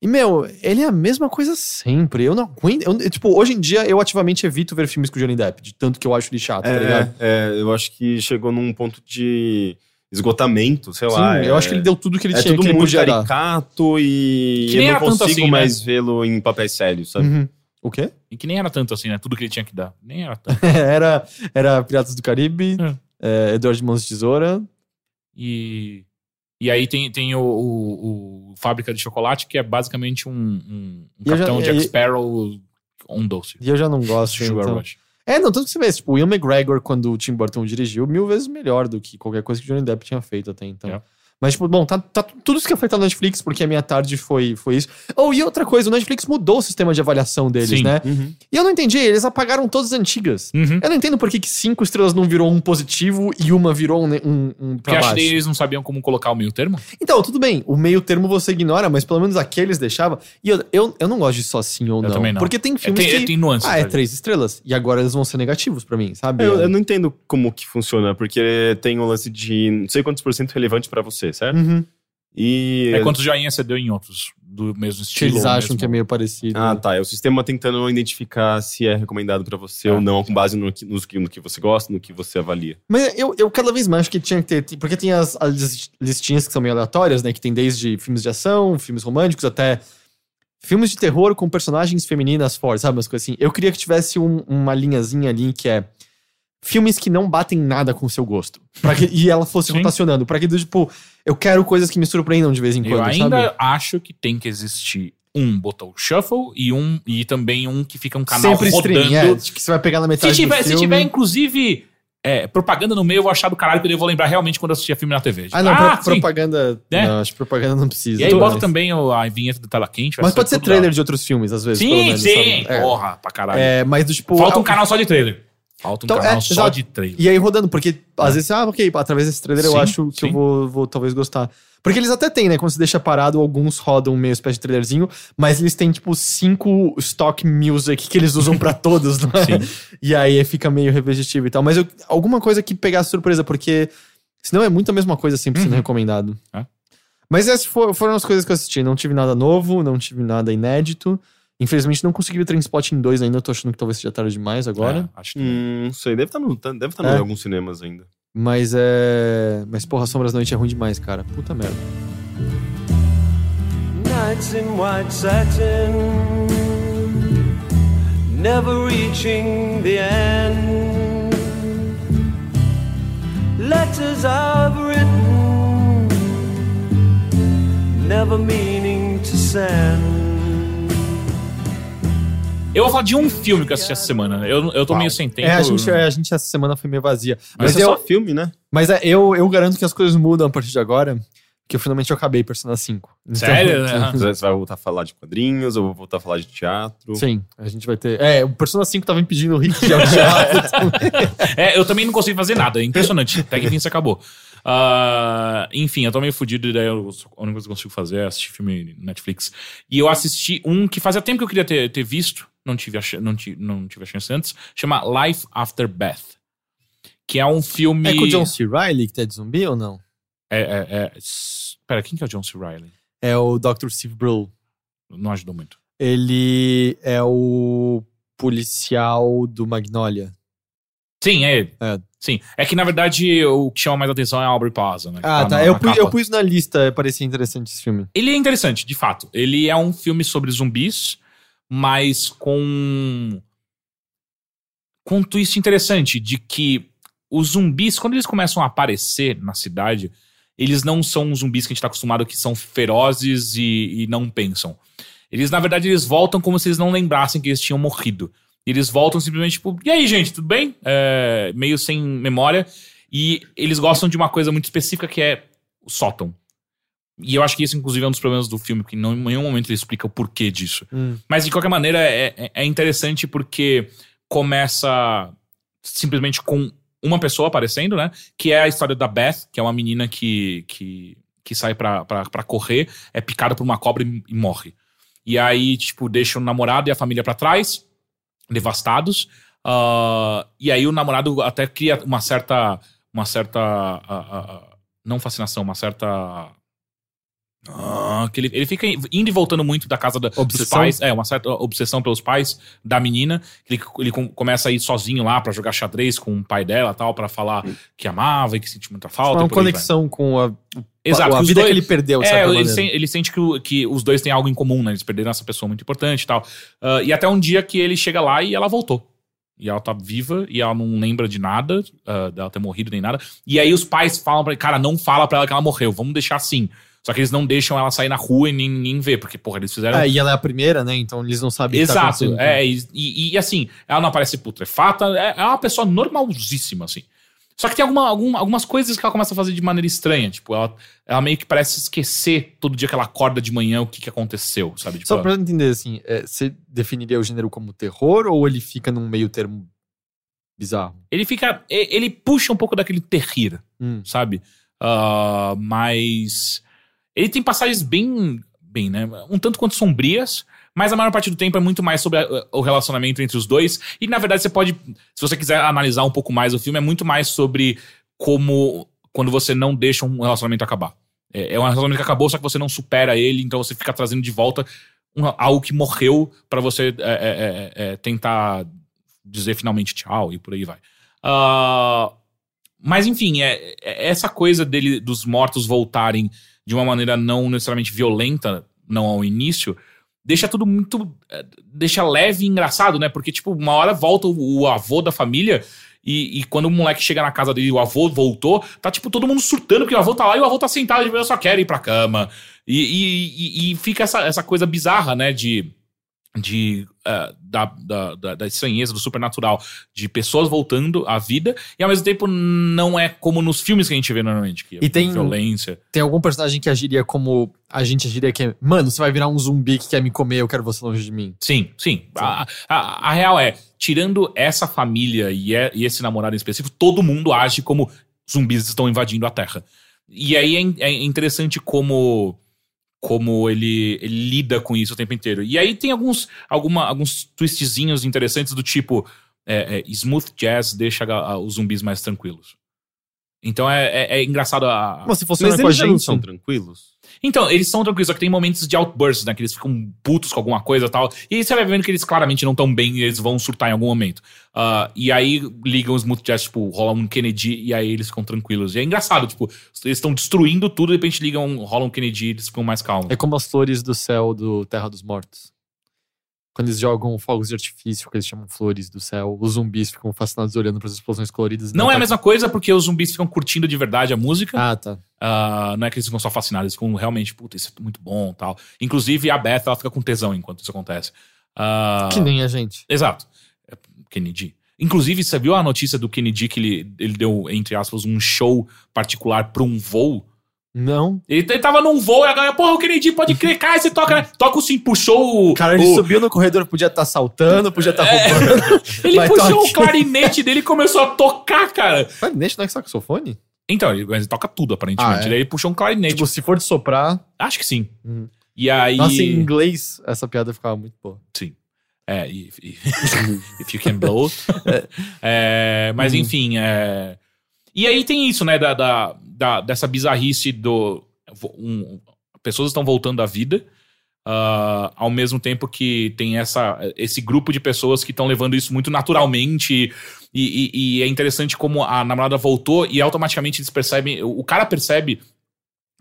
E, meu, ele é a mesma coisa sempre. Eu não aguento. eu- tipo, hoje em dia eu ativamente evito ver filmes com o Johnny Depp, de tanto que eu acho ele chato, tá ligado? É, é, eu acho que chegou num ponto de esgotamento, sei lá. Sim, eu é- acho que ele deu tudo que ele É tinha, tudo que ele muito caricato e Que nem eu não consigo assim, mais vê-lo em papéis sérios, sabe? Uhum. O quê? E que nem era tanto assim, né? Tudo que ele tinha que dar. Nem era tanto. era, era Piratas do Caribe, É. é, Edward de Mãos de Tesoura. E, e aí tem, tem o, o- o Fábrica de Chocolate, que é basicamente um, um, um eu já- Capitão e- Jack Sparrow on doce. E eu já não gosto. Sugar então. Rush. É, não, tanto que você vê, tipo, o Ian McGregor, quando o Tim Burton dirigiu, mil vezes melhor do que qualquer coisa que o Johnny Depp tinha feito até então. É. Mas, tipo, bom, tá, tá tudo isso que afetou a Netflix, porque a minha tarde foi, foi isso. Oh, e outra coisa, o Netflix mudou o sistema de avaliação deles, Sim. né? Uhum. E eu não entendi, eles apagaram todas as antigas. Uhum. Eu não entendo por que, que cinco estrelas não virou um positivo e uma virou um, um, um Porque pra acho que baixo. eles não sabiam como colocar o meio termo. Então, tudo bem, o meio termo você ignora, mas pelo menos aqueles deixava. E eu, eu, eu não gosto de só sim ou Eu não. também não. Porque tem É, filmes tem, que... tem nuances. ah, é ali. três estrelas. E agora eles vão ser negativos pra mim, sabe? Eu, eu não entendo como que funciona, porque tem o lance de não sei quantos por cento relevante pra você, certo? Uhum. E. É quantos joinha você deu em outros do mesmo Que estilo. eles ou acham mesmo- que é meio parecido. Ah, tá. É o sistema tentando identificar se é recomendado pra você É. ou não, com base no que, nos que- no que você gosta, no que você avalia. Mas eu, eu cada vez mais acho que tinha que ter. Porque tem as, as listinhas que são meio aleatórias, né? Que tem desde filmes de ação, filmes românticos, até filmes de terror com personagens femininas fortes, sabe? Umas coisas assim. Eu queria que tivesse um- uma linhazinha ali que é. Filmes que não batem nada com o seu gosto. Pra que, e ela fosse Sim. rotacionando. Pra que, tipo, eu quero coisas que me surpreendam de vez em quando, Eu ainda sabe? acho que tem que existir um botão shuffle e um e também um que fica um canal Sempre rodando. streaming, é, que você vai pegar na metade se, tiver, se tiver, inclusive, é, propaganda no meio, eu vou achar do caralho, porque eu vou lembrar realmente quando eu assistia filme na TV. Tipo, Ah, não, pro- sim. propaganda... É. Não, acho que propaganda não precisa. E aí bota também a vinheta do Tela Quente. Mas pode ser trailer lá. de outros filmes, às vezes. Sim, menos, sim. sabe? É. Porra, pra caralho. É, mas do tipo. Falta um ah, canal só de trailer. Falta um Então, canal é, só exato. de trailer. E aí rodando, porque às vezes, ah, ok, através desse trailer eu Sim, acho que sim. eu vou, vou talvez gostar. Porque eles até têm, né? Quando você deixa parado, alguns rodam meio espécie de trailerzinho, mas eles têm, tipo, cinco stock music que eles usam pra todos, não é? Sim. E aí fica meio repetitivo e tal. Mas eu- alguma coisa que pegasse surpresa, porque senão é muito a mesma coisa sempre sendo Uhum. recomendado. É. Mas essas for- foram as coisas que eu assisti. Não tive nada novo, não tive nada inédito. Infelizmente não consegui ver Trainspotting 2 ainda, eu tô achando que talvez seja tarde demais agora. É, acho que Hum, não sei, deve estar no, deve estar É. em alguns cinemas ainda. Mas é. Mas porra, Sombras da Noite é ruim demais, cara. Puta merda. Nights in white satin, never reaching the end. Letters I've written, never meaning to send. Eu vou falar de um filme que eu assisti essa semana. Eu, eu tô meio sem tempo. É, a gente, a gente essa semana foi meio vazia. Mas, Mas, é eu, só filme, né? mas é, eu, eu garanto que as coisas mudam a partir de agora. Que eu finalmente eu acabei Persona 5. Então- Sério, né? Você vai voltar a falar de quadrinhos, ou vou voltar a falar de teatro. Sim, a gente vai ter. É, o Persona 5 tava impedindo o Rick de teatro. É, eu também não consigo fazer nada. É impressionante. Até que enfim isso acabou. Ah, enfim, eu tô meio fudido e daí eu- a única coisa que eu consigo fazer é assistir filme Netflix. E eu assisti um que fazia tempo que eu queria ter, ter visto, não tive, a, não, tive, não tive a chance antes, chama Life After Beth. Que é um filme. É com o John C. Riley que tá de zumbi ou não? É, é, é- Pera, quem que é o John C. Riley? É o Dr. Steve Brule. Não ajudou muito. Ele é o policial do Magnolia. Sim, é ele. É. Sim. É que na verdade o que chama mais atenção é a Aubrey Plaza, né? Ah, tá. na- Eu, na pu- eu pus na lista, parecia interessante esse filme. Ele é interessante, de fato. Ele é um filme sobre zumbis, mas com. com um twist interessante de que os zumbis, quando eles começam a aparecer na cidade, eles não são zumbis que a gente tá acostumado que são ferozes e, e não pensam. Eles, na verdade, eles voltam como se eles não lembrassem que eles tinham morrido. Eles voltam simplesmente tipo, e aí, gente, tudo bem? É, meio sem memória. E eles gostam de uma coisa muito específica que é o sótão. E eu acho que isso, inclusive, é um dos problemas do filme, porque em nenhum momento ele explica o porquê disso. Mas, de qualquer maneira, é, é- é interessante porque começa simplesmente com uma pessoa aparecendo, né? Que é a história da Beth, que é uma menina que, que, que sai pra, pra, pra correr, é picada por uma cobra e, e morre. E aí, tipo, deixa o namorado e a família pra trás, devastados. Ah, e aí o namorado até cria uma certa. Uma certa. ah, ah, não fascinação, uma certa. Ah, que ele, ele fica indo e voltando muito da casa da, dos pais. É, uma certa obsessão pelos pais da menina. Ele, ele com- começa a ir sozinho lá pra jogar xadrez com o pai dela tal, pra falar que amava e que sentia muita falta. uma por aí vai. conexão com a, Exato, a vida dois- que ele perdeu, de É, ele, sen- ele sente que, o- que os dois têm algo em comum, né? Eles perderam essa pessoa muito importante e tal. Ah, e até um dia que ele chega lá e ela voltou. E ela tá viva e ela não lembra de nada, ah, dela ter morrido nem nada. E aí os pais falam pra ele, cara, não fala pra ela que ela morreu, vamos deixar assim. Só que eles não deixam ela sair na rua e nem, nem ver, porque, porra, eles fizeram. É, e ela é a primeira, né? Então eles não sabem tá Exato, acontecendo. é, e, e- e, assim, ela não aparece putrefata, é, é uma pessoa normalzíssima, assim. Só que tem alguma, algum- algumas coisas que ela começa a fazer de maneira estranha. Tipo, ela, ela meio que parece esquecer todo dia que ela acorda de manhã o que, que aconteceu, sabe? Tipo, Só pra entender, assim, é, você definiria o gênero como terror ou ele fica num meio termo bizarro? Ele fica. Ele puxa um pouco daquele terrir, Hum. sabe? Ah, mas. Ele tem passagens bem. Bem, né? Um tanto quanto sombrias. Mas a maior parte do tempo é muito mais sobre a- o relacionamento entre os dois. E na verdade você pode. Se você quiser analisar um pouco mais o filme, é muito mais sobre como. Quando você não deixa um relacionamento acabar. É, é um relacionamento que acabou, só que você não supera ele, então você fica trazendo de volta um- algo que morreu pra você é, é, é, é, tentar dizer finalmente tchau e por aí vai. Ah, mas enfim, é, é essa coisa dele dos mortos voltarem de uma maneira não necessariamente violenta, não ao início, deixa tudo muito. eh, deixa leve e engraçado, né? Porque, tipo, uma hora volta o, o avô da família. E, e quando o moleque chega na casa dele o avô voltou, tá tipo todo mundo surtando que o avô tá lá e o avô tá sentado, tipo, eu só quero ir pra cama. E, e, e- e fica essa, essa coisa bizarra, né? De. De eh, da, da, da, da estranheza, do supernatural, de pessoas voltando à vida, e ao mesmo tempo não é como nos filmes que a gente vê normalmente, que é E tem- violência. Tem algum personagem que agiria como a gente agiria que é, mano, você vai virar um zumbi que quer me comer, eu quero você longe de mim. Sim, sim. A, a, a real é, tirando essa família e, é- e esse namorado em específico, todo mundo age como zumbis estão invadindo a Terra. E aí é, é interessante como como ele, ele lida com isso o tempo inteiro. E aí tem alguns, alguma, alguns twistzinhos interessantes do tipo é, é, smooth jazz deixa a- a- os zumbis mais tranquilos. Então é, é, é engraçado a, Como se funciona Mas com a gente. são tranquilos? então, eles são tranquilos, só que tem momentos de outbursts, né? Que eles ficam putos com alguma coisa e tal. E aí você vai vendo que eles claramente não estão bem e eles vão surtar em algum momento. Ah, e aí ligam os smooth jazz, tipo, rola um Kennedy e aí eles ficam tranquilos. E é engraçado, tipo, eles estão destruindo tudo, de repente ligam, rola um Kennedy e eles ficam mais calmos. É como as flores do céu do Terra dos Mortos. Quando eles jogam fogos de artifício, que eles chamam flores do céu, os zumbis ficam fascinados olhando para as explosões coloridas. Não é a mesma coisa porque os zumbis ficam curtindo de verdade a música. Ah, tá. Ah, não é que eles ficam só fascinados, eles ficam realmente, puta, isso é muito bom tal. Inclusive a Beth, ela fica com tesão enquanto isso acontece. Ah, Que nem a gente. Exato. É, Kennedy. Inclusive, você viu a notícia do Kennedy que ele, ele deu, entre aspas, um show particular pra um voo? Não. Ele, ele tava num voo e a galera, porra, o Kennedy pode crer, cara, você toca, né? Toca sim, puxou o. Cara, ele o- subiu no corredor, podia estar saltando, podia estar roubando. Ele Vai, puxou toque. o clarinete dele e começou a tocar, cara. Clarinete não é saxofone? Então, ele, ele toca tudo, aparentemente. Ah, é? Daí ele puxou um clarinete. Tipo, se for de soprar. Acho que sim. Hum. E aí. Nossa, em inglês, essa piada ficava muito boa. Sim. É, if, if you can blow. É, mas Uhum. enfim, é... E aí tem isso, né, da, da, da- dessa bizarrice do... um- pessoas estão voltando à vida, ah, ao mesmo tempo que tem essa, esse grupo de pessoas que estão levando isso muito naturalmente. E, e- e é interessante como a namorada voltou e automaticamente eles percebem... O cara percebe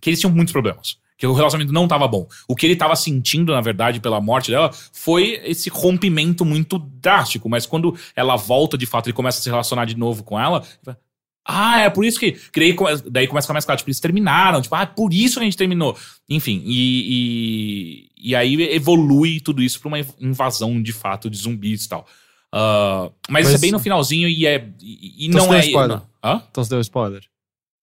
que eles tinham muitos problemas. Que o relacionamento não estava bom. O que ele estava sentindo, na verdade, pela morte dela, foi esse rompimento muito drástico. Mas quando ela volta, de fato, e começa a se relacionar de novo com ela. Ah, é por isso que. daí, daí começa a ficar mais claro. Tipo, eles terminaram. Tipo, ah, é por isso que a gente terminou. Enfim, e, e, e aí evolui tudo isso pra uma invasão, de fato, de zumbis e tal. Ah, mas, isso é Mas- bem no finalzinho e é. E, e Então não você é. deu spoiler? não- Hã? Então você deu spoiler.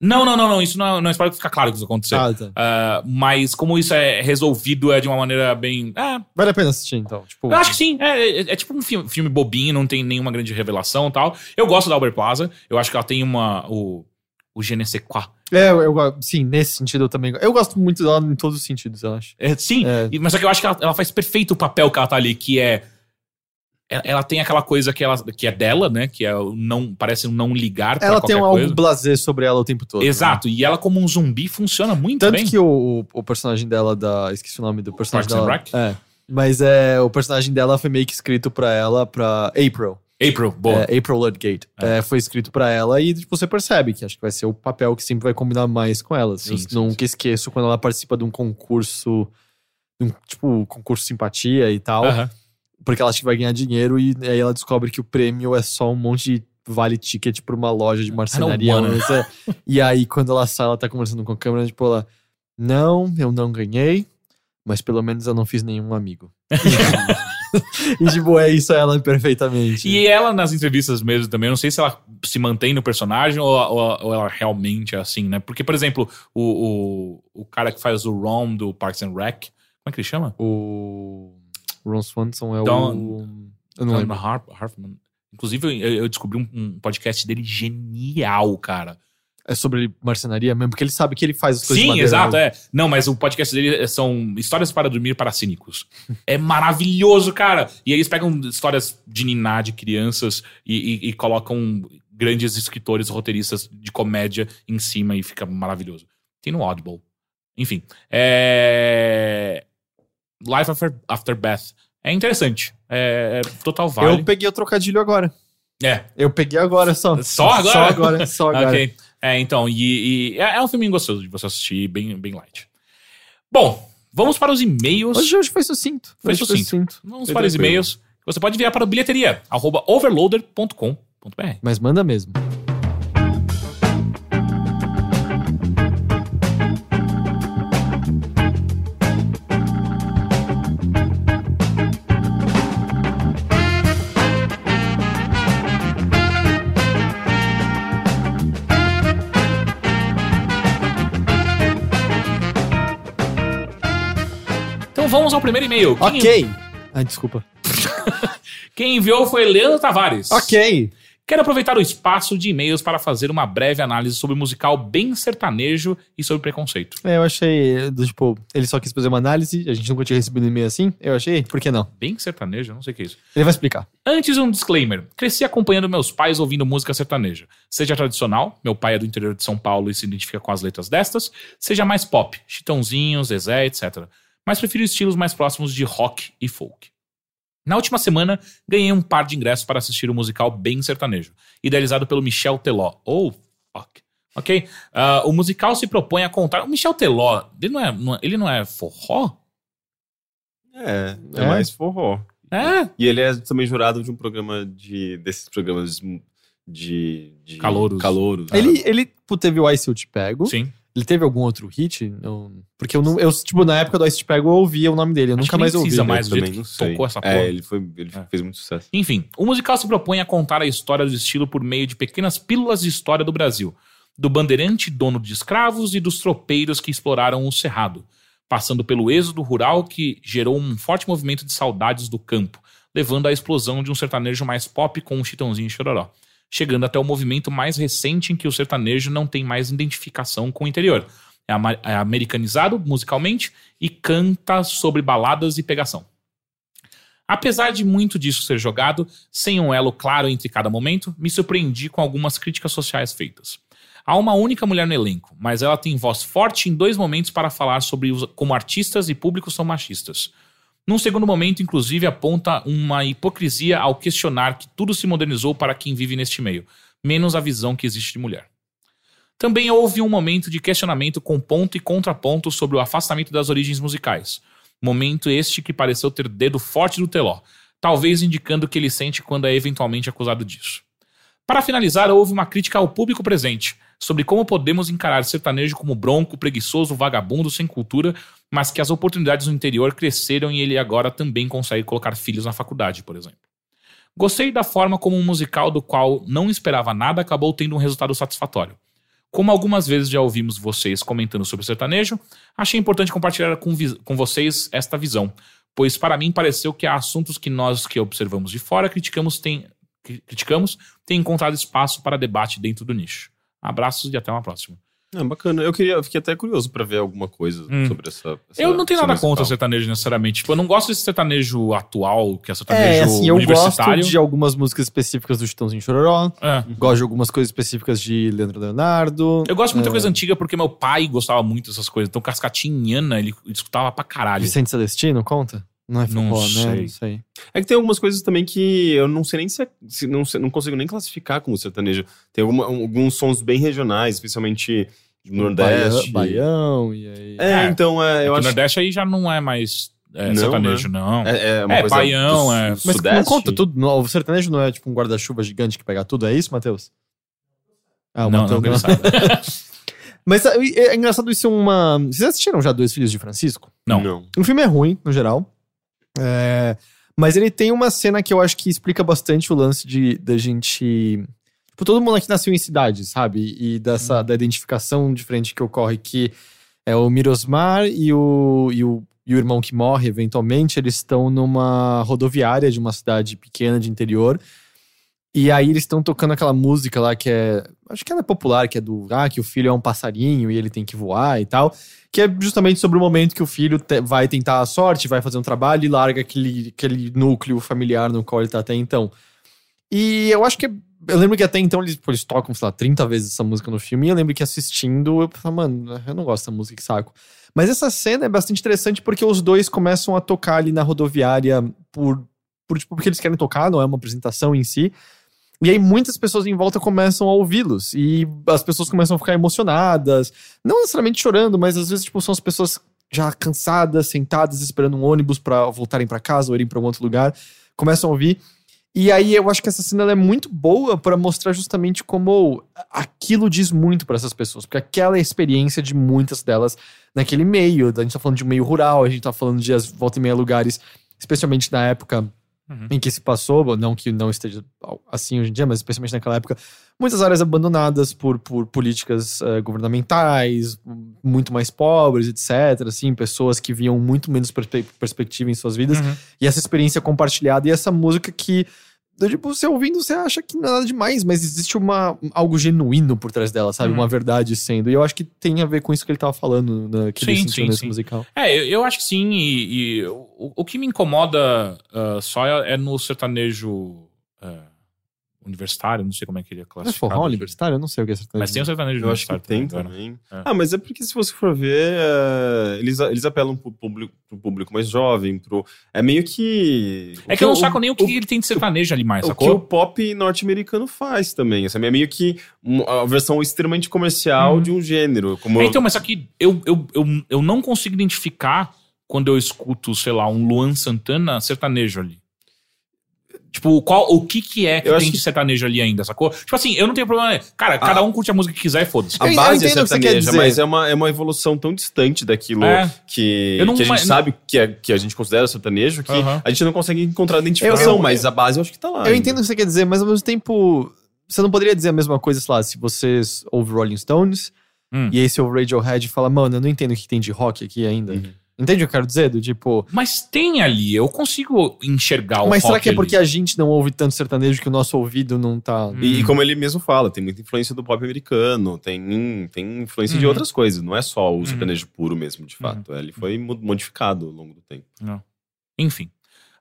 Não, não, não, não. Isso não, não é spoiler que fica claro que isso vai acontecer. Ah, tá. Ah, mas como isso é resolvido é de uma maneira bem. Ah, Vale a pena assistir, então. Tipo, eu acho que sim. É, é- é tipo um filme, filme bobinho, não tem nenhuma grande revelação e tal. Eu gosto da Albert Plaza. Eu acho que ela tem uma. O, o je ne sais quoi. É, eu, eu, sim, nesse sentido eu também. Eu gosto muito dela em todos os sentidos, eu acho. É, sim, É. mas só que eu acho que ela, ela faz perfeito o papel que ela tá ali, que é. Ela, tem aquela coisa que, ela, que é dela, né? Que é não. Parece um não ligar pra Ela tem coisa. algo blasé sobre ela o tempo todo. né? Exato, e ela, como um zumbi, funciona muito Tanto bem. que o, o personagem dela da. Esqueci o nome do personagem Parks dela. É. Mas é, o personagem dela foi meio que escrito pra ela, pra April. April, boa. É, April Ludgate. É, foi escrito pra ela e tipo, você percebe que acho que vai ser o papel que sempre vai combinar mais com ela. Sim, Eu sim, nunca esqueço quando ela participa de um concurso, de um, tipo, concurso simpatia e tal. Aham. Porque ela acha que vai ganhar dinheiro e aí ela descobre que o prêmio é só um monte de vale ticket pra uma loja de marcenaria. wanna. mas é- e aí, quando ela sai, ela tá conversando com a câmera, tipo, ela. Não, eu não ganhei, mas pelo menos eu não fiz nenhum amigo. e tipo, é isso ela perfeitamente. E ela nas entrevistas mesmo também, eu não sei se ela se mantém no personagem ou, ou- ou ela realmente é assim, né? Porque, por exemplo, o, o, o cara que faz o Rom do Parks and Rec, como é que ele chama? O Ron Swanson é Don- o. Eu não Don lembro. Harfman. Inclusive, eu, eu descobri um, um podcast dele genial, cara. É sobre marcenaria mesmo, porque ele sabe que ele faz as coisas de Sim, madeira exato, mesmo. é. Não, mas o podcast dele são histórias para dormir para cínicos. É maravilhoso, cara. E eles pegam histórias de niná de crianças e, e- e colocam grandes escritores, roteiristas de comédia em cima e fica maravilhoso. Tem no Audible. Enfim. É... Life After, After Beth. É interessante. É, é total vale. Eu peguei o trocadilho agora. É, Eu peguei agora só. Só agora? Só agora, só agora. Ok. É, então, e, e é, é um filme gostoso de você assistir, bem, bem light. Bom, vamos para os e-mails. Hoje, hoje foi sucinto. Foi Hoje sucinto. Vamos Foi para os tranquilo. e-mails. Você pode enviar para bilheteria, arroba overloader.com.br. Mas manda mesmo. Ao primeiro e-mail. Quem, Ok. Ai, desculpa. quem enviou foi Leandro Tavares. Ok. Quero aproveitar o espaço de e-mails para fazer uma breve análise sobre o musical bem sertanejo e sobre preconceito. É, eu achei, do, tipo, ele só quis fazer uma análise, a gente nunca tinha recebido e-mail assim. Eu achei, por que não? Bem sertanejo? Não sei o que é isso. Ele vai explicar. Antes, um disclaimer. Cresci acompanhando meus pais ouvindo música sertaneja. Seja tradicional, meu pai é do interior de São Paulo e se identifica com as letras destas, seja mais pop, Chitãozinho, Zezé, etc. Mas prefiro estilos mais próximos de rock e folk. Na última semana, ganhei um par de ingressos para assistir o musical Bem Sertanejo, idealizado pelo Michel Teló. Oh, fuck. Ok? Ah, o musical se propõe a contar. O Michel Teló, ele não é, não é- ele não é forró? É, é, É? mais forró. É. E ele é também jurado de um programa de. desses programas de. de Calouros. Calouros. Ele, ele pô, teve o Ice Eu Te Pego. Sim. Ele teve algum outro hit? Eu- porque eu não. Eu, tipo, na época do Ice Pego eu ouvia o nome dele. Eu Acho nunca mais ouvi. precisa mais. do também que não sei. tocou essa porra. É, ele, foi, ele É. fez muito sucesso. Enfim, o musical se propõe a contar a história do estilo por meio de pequenas pílulas de história do Brasil, do bandeirante dono de escravos e dos tropeiros que exploraram o cerrado, passando pelo êxodo rural que gerou um forte movimento de saudades do campo, levando à explosão de um sertanejo mais pop com um chitãozinho e chororó, chegando até o movimento mais recente em que o sertanejo não tem mais identificação com o interior. É é americanizado musicalmente e canta sobre baladas e pegação. Apesar de muito disso ser jogado, sem um elo claro entre cada momento, me surpreendi com algumas críticas sociais feitas. Há uma única mulher no elenco, mas ela tem voz forte em dois momentos para falar sobre como artistas e públicos são machistas. Num segundo momento, inclusive, aponta uma hipocrisia ao questionar que tudo se modernizou para quem vive neste meio, menos a visão que existe de mulher. Também houve um momento de questionamento com ponto e contraponto sobre o afastamento das origens musicais. Momento este que pareceu ter dedo forte do Teló, talvez indicando o que ele sente quando é eventualmente acusado disso. Para finalizar, houve uma crítica ao público presente sobre como podemos encarar sertanejo como bronco, preguiçoso, vagabundo, sem cultura, mas que as oportunidades no interior cresceram e ele agora também consegue colocar filhos na faculdade, por exemplo. Gostei da forma como um musical do qual não esperava nada acabou tendo um resultado satisfatório. Como algumas vezes já ouvimos vocês comentando sobre sertanejo, achei importante compartilhar com, com vocês esta visão, pois para mim pareceu que há assuntos que nós que observamos de fora criticamos têm cri- criticamos têm encontrado espaço para debate dentro do nicho. Abraços e até uma próxima. É bacana. Eu queria, eu fiquei até curioso pra ver alguma coisa Hum. sobre essa, essa- Eu não tenho nada musical. contra sertanejo necessariamente. Tipo, eu não gosto desse sertanejo atual, que é sertanejo É, assim, eu gosto universitário. de algumas músicas específicas do Chitãozinho Chororó. É. Gosto de algumas coisas específicas de Leandro Leonardo. Eu gosto de muita É. coisa antiga porque meu pai gostava muito dessas coisas. Então, Cascatinhana, ele escutava pra caralho. Vicente Celestino, conta? Não é Não forró, né? sei. Não sei. É que tem algumas coisas também que eu não sei nem se, é- se não, não consigo nem classificar como sertanejo. Tem alguma- alguns sons bem regionais, especialmente do Nordeste. Baião, Baião, e aí... É, É. então é, É que eu o acho Nordeste aí já não é mais é, Não, sertanejo, não. é, é uma É, coisa baião, do é. Mas não Sudeste. conta tudo. não, O sertanejo não é tipo um guarda-chuva gigante que pega tudo, é isso, Matheus? Ah, o não, Matheus não, não. sabe. Mas é, é engraçado isso é uma. Vocês assistiram já Dois Filhos de Francisco? Não. Não. O filme é ruim, no geral. É, Mas ele tem uma cena que eu acho que explica bastante o lance de da gente. Tipo, todo mundo aqui nasceu em cidade, sabe? E dessa da identificação diferente que ocorre que é o Mirosmar e o, e o, e o irmão que morre, eventualmente, eles estão numa rodoviária de uma cidade pequena de interior. E aí eles estão tocando aquela música lá que é. Acho que ela é popular, que é do. Ah, que o filho é um passarinho e ele tem que voar e tal. Que é justamente sobre o momento que o filho te- vai tentar a sorte, vai fazer um trabalho e larga aquele, aquele núcleo familiar no qual ele tá até então. E eu acho que. Eu lembro que até então eles, eles tocam, sei lá, 30 vezes essa música no filme. E eu lembro que assistindo, eu falei, mano, eu não gosto dessa música, que saco. Mas essa cena é bastante interessante porque os dois começam a tocar ali na rodoviária por, por tipo, porque eles querem tocar, não é uma apresentação em si. E aí muitas pessoas em volta começam a ouvi-los. E as pessoas começam a ficar emocionadas. Não necessariamente chorando, mas às vezes, tipo, são as pessoas já cansadas, sentadas, esperando um ônibus pra voltarem pra casa ou irem pra um outro lugar. Começam a ouvir. E aí eu acho que essa cena é muito boa pra mostrar justamente como aquilo diz muito pra essas pessoas. Porque aquela é a experiência de muitas delas naquele meio. A gente tá falando de um meio rural, a gente tá falando de as volta e meia lugares, especialmente na época Uhum. em que se passou, não que não esteja assim hoje em dia, mas especialmente naquela época, muitas áreas abandonadas por, por políticas eh, governamentais, muito mais pobres, etc. Assim, pessoas que viam muito menos perspe- perspectiva em suas vidas. Uhum. E essa experiência compartilhada e essa música que, tipo, você ouvindo, você acha que nada demais, mas existe uma, algo genuíno por trás dela, sabe? Uhum. Uma verdade sendo. E eu acho que tem a ver com isso que ele tava falando, né, que ele Sim, sentiu sim, nesse sim. musical. É, eu, eu acho que sim, e, e o, o que me incomoda ah, só é, é no sertanejo ah, universitário, não sei como é que ele é Mas classificado. forró universitário? Eu não sei o que é sertanejo. Mas tem o sertanejo Eu acho que universitário tem também, né? também. É. Ah, mas é porque se você for ver, é, eles, eles apelam pro público, pro público mais jovem, pro. É meio que. É que eu não o- saco nem o que ele tem de sertanejo ali mais, O que o sacou? pop norte-americano faz também. Assim, é meio que a versão extremamente comercial Uhum. de um gênero. Como É, então, mas só que eu, eu, eu, eu não consigo identificar quando eu escuto, sei lá, um Luan Santana sertanejo ali. Tipo, qual, o que que é que Eu tem acho de sertanejo ali ainda, sacou? Tipo assim, eu não tenho problema. Cara, cada um curte a música que quiser e foda-se. a Eu- eu base é entendo o que você quer sertaneja, dizer. mas é uma, é uma evolução tão distante daquilo É. que, não- que a gente mas- sabe que, é, que a gente considera sertanejo, que Aham. a gente não consegue encontrar identificação, Eu- eu- mas a base eu acho que tá lá. Eu ainda. entendo o que você quer dizer, mas ao mesmo tempo, você não poderia dizer a mesma coisa, sei lá, se vocês ouvem Rolling Stones Hum. e aí você ouve Radiohead e fala, mano, eu não entendo o que tem de rock aqui ainda. Uhum. Entende o que eu quero dizer? Do tipo. Mas tem ali, eu consigo enxergar o mas será que é ali. porque a gente não ouve tanto sertanejo que o nosso ouvido não tá. Hum. E, e como ele mesmo fala, tem muita influência do pop americano, tem, tem influência de Uhum. outras coisas, não é só o Uhum. sertanejo puro mesmo, de fato. Ele foi mo- modificado ao longo do tempo. Enfim.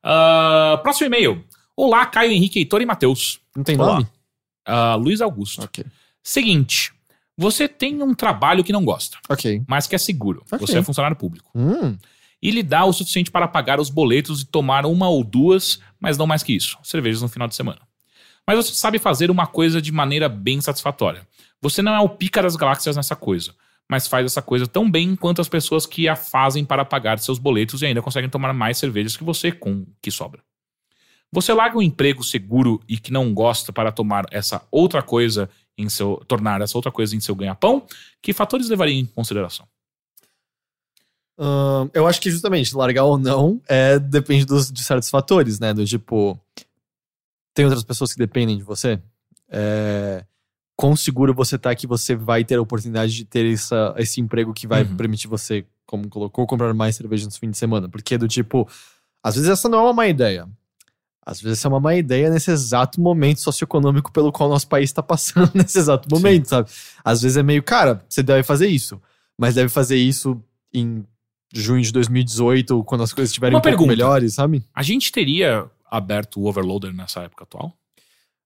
Ah, próximo e-mail. Olá, Caio Henrique, Heitor e Matheus. Não tem Olá. nome? Ah, Luiz Augusto. Ok. Seguinte. Você tem um trabalho que não gosta, Ok. mas que é seguro. Ok. Você é funcionário público. Hum. E lhe dá o suficiente para pagar os boletos e tomar uma ou duas, mas não mais que isso, cervejas no final de semana. Mas você sabe fazer uma coisa de maneira bem satisfatória. Você não é o pica das galáxias nessa coisa, mas faz essa coisa tão bem quanto as pessoas que a fazem para pagar seus boletos e ainda conseguem tomar mais cervejas que você com o que sobra. Você larga um emprego seguro e que não gosta para tomar essa outra coisa em seu tornar essa outra coisa em seu ganha-pão? Que fatores levaria em consideração? Eu acho que justamente largar ou não é depende dos, de certos fatores, né? Do tipo, tem outras pessoas que dependem de você. É, quão seguro você tá que você vai ter a oportunidade de ter essa, esse emprego que vai Uhum. permitir você, como colocou, comprar mais cerveja no fim de semana. Porque do tipo, às vezes essa não é uma má ideia. Às vezes essa é uma má ideia nesse exato momento socioeconômico pelo qual nosso país está passando nesse exato momento, sabe? Às vezes é meio, cara, você deve fazer isso, mas deve fazer isso em junho de 2018, quando as coisas estiverem Uma um pouco melhores, sabe? A gente teria aberto o Overloader nessa época atual?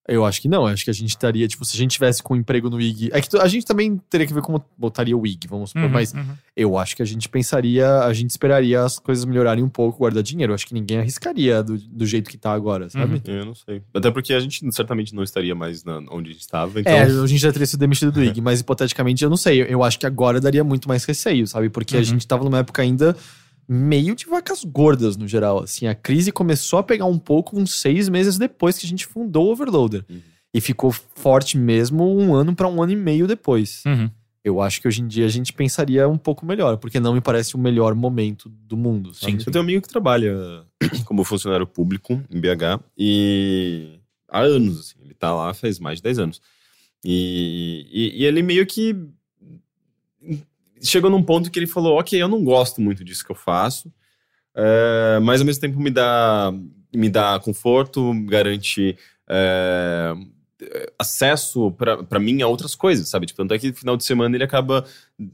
Eu acho que não, eu acho que a gente estaria, tipo, se a gente tivesse com um emprego no IG. É que a gente também teria que ver como botaria o IG, vamos supor, Uhum, mas uhum. eu acho que a gente pensaria, a gente esperaria as coisas melhorarem um pouco, guardar dinheiro. Eu acho que ninguém arriscaria do, do jeito que tá agora, sabe? Uhum. Eu não sei. Até porque a gente certamente não estaria mais na, onde a gente estava, então... É, a gente já teria sido demitido do IG, mas hipoteticamente eu não sei. Eu, eu acho que agora daria muito mais receio, sabe? Porque a Uhum. gente tava numa época ainda meio de vacas gordas no geral. Assim, a crise começou a pegar um pouco uns seis meses depois que a gente fundou o Overloader. Uhum. E ficou forte mesmo um ano pra um ano e meio depois. Uhum. eu acho que hoje em dia a gente pensaria um pouco melhor, porque não me parece o melhor momento do mundo. Sabe? Sim, Eu tenho um amigo que trabalha como funcionário público em BH e há anos, assim, ele tá lá faz mais de 10 anos. E, e, e ele meio que chegou num ponto que ele falou: Ok, eu não gosto muito disso que eu faço, é, mas ao mesmo tempo me dá, me dá conforto, me garante é, acesso para mim a outras coisas, sabe? Tipo, tanto é que no final de semana ele acaba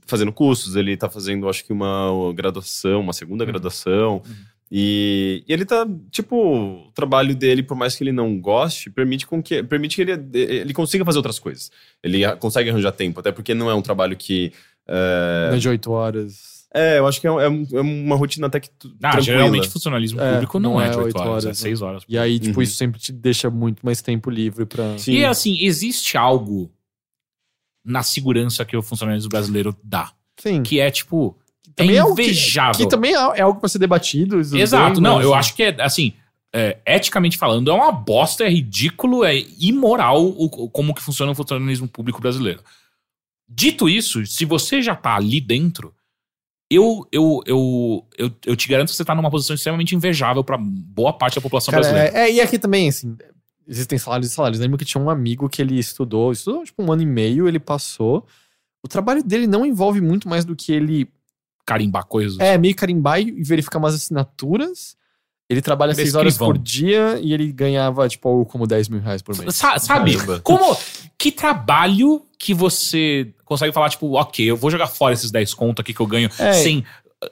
fazendo cursos, ele tá fazendo, acho que uma graduação, uma segunda graduação. E, e ele tá, tipo, o trabalho dele, por mais que ele não goste, permite, com que, permite que ele, ele consiga fazer outras coisas. Ele consegue arranjar tempo, até porque não é um trabalho que. É, Não é de oito horas. é, eu acho que é, é é uma rotina até que tu- Ah, tranquila. geralmente funcionalismo É, público não, não é é de 8 oito horas, é horas, 6 horas. E aí, tipo, Uhum. isso sempre te deixa muito mais tempo livre pra. Sim. E assim, existe algo na segurança que o funcionalismo brasileiro dá, Sim. que é tipo, é é algo que- invejável. Que também é é algo pra ser debatido. Exato, bem, não, eu acho que é assim, é, eticamente falando, é uma bosta, é ridículo, é imoral o, o- como que funciona o funcionalismo público brasileiro. Dito isso, se você já tá ali dentro, eu, eu, eu, eu, eu te garanto que você tá numa posição extremamente invejável pra boa parte da população Cara, brasileira. é, é, e aqui também, assim, existem salários e salários. Lembro que tinha um amigo que ele estudou, estudou tipo um ano e meio, ele passou. O trabalho dele não envolve muito mais do que ele Carimbar coisas. é meio carimbar e verificar umas assinaturas. Ele trabalha seis horas por dia e ele ganhava, tipo, algo como 10 mil reais por mês. Sa- sabe? Caramba. Como. Que trabalho que você consegue falar, tipo, ok, eu vou jogar fora esses 10 conto aqui que eu ganho É. sem.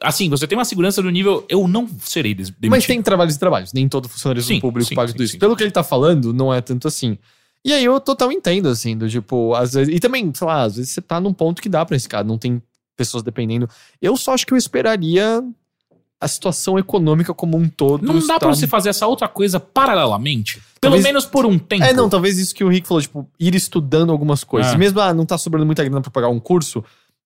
Assim, você tem uma segurança do nível. Eu não serei des- demitido. Mas tem trabalhos e trabalhos. Nem todo funcionalismo Sim, público sim, paga sim, tudo isso. sim. Pelo que ele tá falando, não é tanto assim. E aí eu total entendo, assim, do tipo, às vezes. E também, sei lá, às vezes você tá num ponto que dá pra esse cara, não tem pessoas dependendo. Eu só acho que eu esperaria a situação econômica como um todo. Não dá pra você fazer essa outra coisa paralelamente? Pelo Talvez- menos por um tempo. É, não, talvez isso que o Rick falou, tipo, ir estudando algumas coisas. É. E mesmo, ah, não tá sobrando muita grana pra pagar um curso,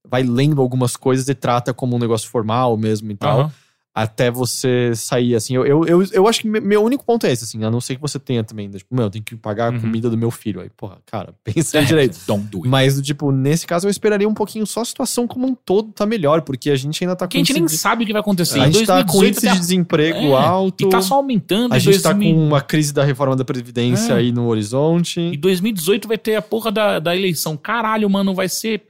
vai lendo algumas coisas e trata como um negócio formal mesmo e tal. Aham. Até você sair, assim. Eu, eu, eu, eu acho que me- meu único ponto é esse, assim, a não ser que você tenha também, tipo, meu, eu tenho que pagar a Uhum. comida do meu filho. Aí, porra, cara, pensa direito. Don't do it. Mas, tipo, nesse caso eu esperaria um pouquinho só a situação como um todo tá melhor, porque a gente ainda tá com Porque a gente nem de- sabe o que vai acontecer. a gente tá com 2018 índice tem a- de desemprego É, alto. E tá só aumentando. A gente tá 2000 com uma crise da reforma da Previdência É. aí no horizonte. Em 2018 vai ter a porra da, da eleição. Caralho, mano, vai ser.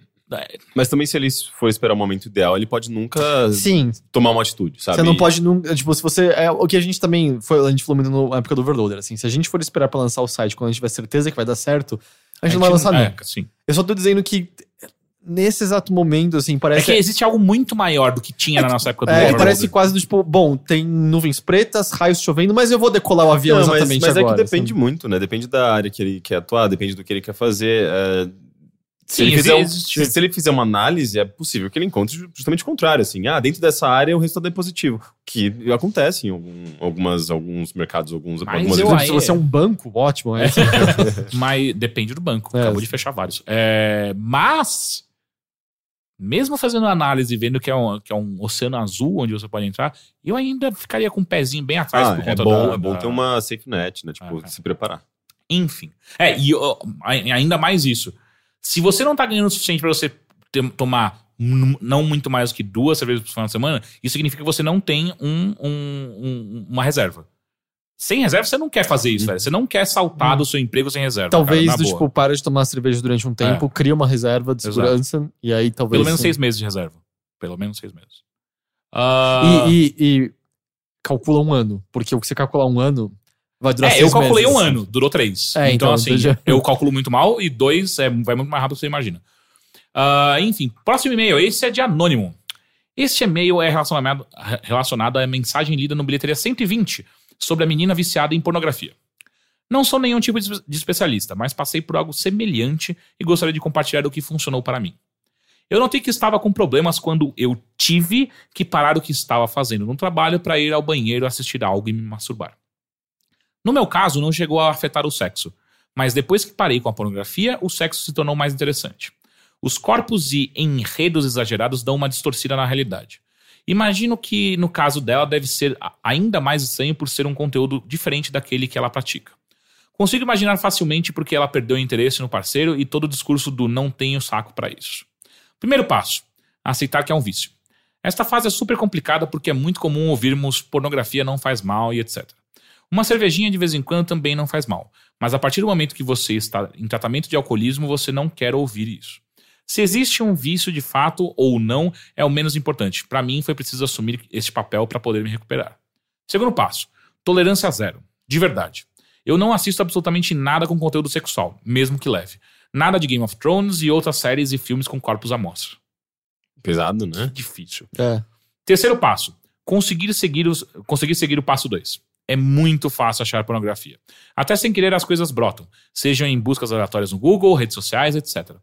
Mas também, se ele for esperar o momento ideal, ele pode nunca Sim, tomar uma atitude, sabe? Você não pode nunca. Tipo, se você. É o que a gente também. Foi, a gente falou muito na época do Overloader, assim. Se a gente for esperar pra lançar o site quando a gente tiver certeza que vai dar certo, a gente não vai lançar é, nunca. sim. Eu só tô dizendo que. Nesse exato momento, assim, É parece. que existe algo muito maior do que tinha na nossa época do é, Overloader. parece quase do tipo, bom, tem nuvens pretas, raios chovendo, mas eu vou decolar o avião Não, mas, exatamente mas agora. é que depende sabe? muito, né? Depende da área que ele quer atuar, depende do que ele quer fazer. é, se, Sim, ele fizer, um- existe- se ele fizer uma análise, é possível que ele encontre justamente o contrário, assim. Ah, dentro dessa área o resultado é positivo. Que acontece em algum- algumas, alguns mercados, alguns, Mas algumas eu exemplo, se você é um banco, ótimo. É. Mas depende do banco. É, Acabou de fechar vários. É, mas, mesmo fazendo análise e vendo que é, um, que é um oceano azul onde você pode entrar, eu ainda ficaria com o pezinho bem atrás Ah, por é conta bom, da- é bom ter uma safe net, né? Tipo, Ah, se preparar. Enfim. É, e ai- ainda mais isso. Se você não tá ganhando o suficiente pra você ter- tomar não muito mais do que duas cervejas por final de semana, isso significa que você não tem um, um- um- uma reserva. Sem reserva, você não quer fazer isso, velho. Você não quer saltar do seu emprego sem reserva. Talvez, cara, do, tipo, para de tomar cerveja durante um tempo, cria uma reserva de Exato. segurança, e aí talvez. Pelo menos sim. seis meses de reserva. Pelo menos seis meses. Ah, E, e, e calcula um ano, porque o que você calcular um ano vai durar é, eu calculei meses. um ano, durou três. É, então, então, assim, já- eu calculo muito mal e dois é, vai muito mais rápido do que você imagina. Ah, enfim, próximo e-mail. Esse é de Anônimo. Este e-mail é relacionado, relacionado à mensagem lida no bilheteria 120 sobre a menina viciada em pornografia. Não sou nenhum tipo de de especialista, mas passei por algo semelhante e gostaria de compartilhar o que funcionou para mim. Eu notei que estava com problemas quando eu tive que parar o que estava fazendo no trabalho para ir ao banheiro assistir algo e me masturbar. No meu caso, não chegou a afetar o sexo, mas depois que parei com a pornografia, o sexo se tornou mais interessante. Os corpos e enredos exagerados dão uma distorcida na realidade. Imagino que, no caso dela, deve ser ainda mais estranho por ser um conteúdo diferente daquele que ela pratica. Consigo imaginar facilmente porque ela perdeu o interesse no parceiro e todo o discurso do não tenho saco pra isso. Primeiro passo: aceitar que é um vício. Esta fase é super complicada porque é muito comum ouvirmos pornografia não faz mal e etc. Uma cervejinha de vez em quando também não faz mal, mas a partir do momento que você está em tratamento de alcoolismo, você não quer ouvir isso. Se existe um vício de fato ou não é o menos importante. Para mim, foi preciso assumir este papel para poder me recuperar. Segundo passo: tolerância zero. De verdade. Eu não assisto absolutamente nada com conteúdo sexual, mesmo que leve. Nada de Game of Thrones e outras séries e filmes com corpos à mostra. Pesado, né? Difícil. É. Terceiro passo: conseguir seguir, os, conseguir seguir o passo 2. É muito fácil achar pornografia. Até sem querer as coisas brotam, sejam em buscas aleatórias no Google, redes sociais, etc.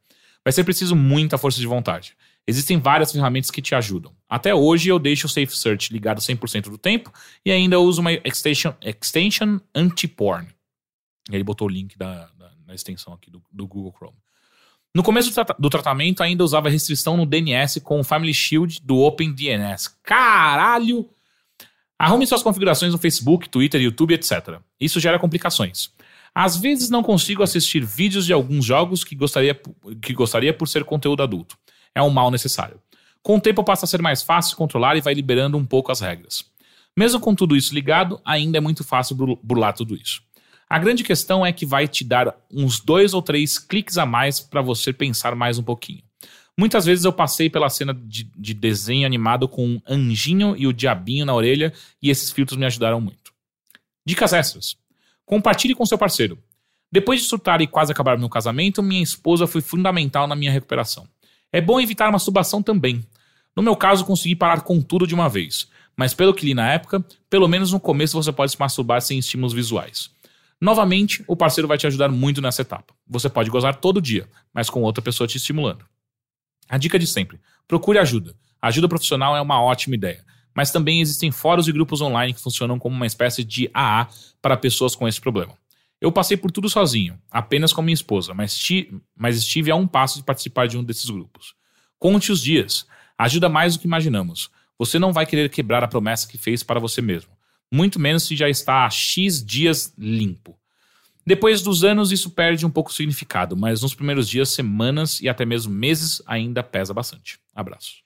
Vai ser preciso muita força de vontade. Existem várias ferramentas que te ajudam. Até hoje eu deixo o Safe Search ligado 100% do tempo e ainda uso uma extension, extension anti-porn. Ele botou o link da, da, extensão aqui do, do Google Chrome. No começo do, trata- do tratamento, ainda usava restrição no DNS com o Family Shield do OpenDNS. Caralho! Arrume suas configurações no Facebook, Twitter, YouTube, etc. Isso gera complicações. Às vezes não consigo assistir vídeos de alguns jogos que gostaria, que gostaria por ser conteúdo adulto. É um mal necessário. Com o tempo passa a ser mais fácil controlar e vai liberando um pouco as regras. Mesmo com tudo isso ligado, ainda é muito fácil bur- burlar tudo isso. A grande questão é que vai te dar uns dois ou três cliques a mais para você pensar mais um pouquinho. Muitas vezes eu passei pela cena de, de desenho animado com um anjinho e o diabinho na orelha e esses filtros me ajudaram muito. Dicas extras. Compartilhe com seu parceiro. Depois de surtar e quase acabar meu casamento, minha esposa foi fundamental na minha recuperação. É bom evitar masturbação também. No meu caso, consegui parar com tudo de uma vez. Mas pelo que li na época, pelo menos no começo você pode se masturbar sem estímulos visuais. Novamente, o parceiro vai te ajudar muito nessa etapa. Você pode gozar todo dia, mas com outra pessoa te estimulando. A dica de sempre: procure ajuda. Ajuda profissional é uma ótima ideia, mas também existem fóruns e grupos online que funcionam como uma espécie de AA para pessoas com esse problema. Eu passei por tudo sozinho, apenas com minha esposa, mas, ti- mas estive a um passo de participar de um desses grupos. Conte os dias. Ajuda mais do que imaginamos. Você não vai querer quebrar a promessa que fez para você mesmo. Muito menos se já está há X dias limpo. Depois dos anos, isso perde um pouco o significado, mas nos primeiros dias, semanas e até mesmo meses ainda pesa bastante. Abraço.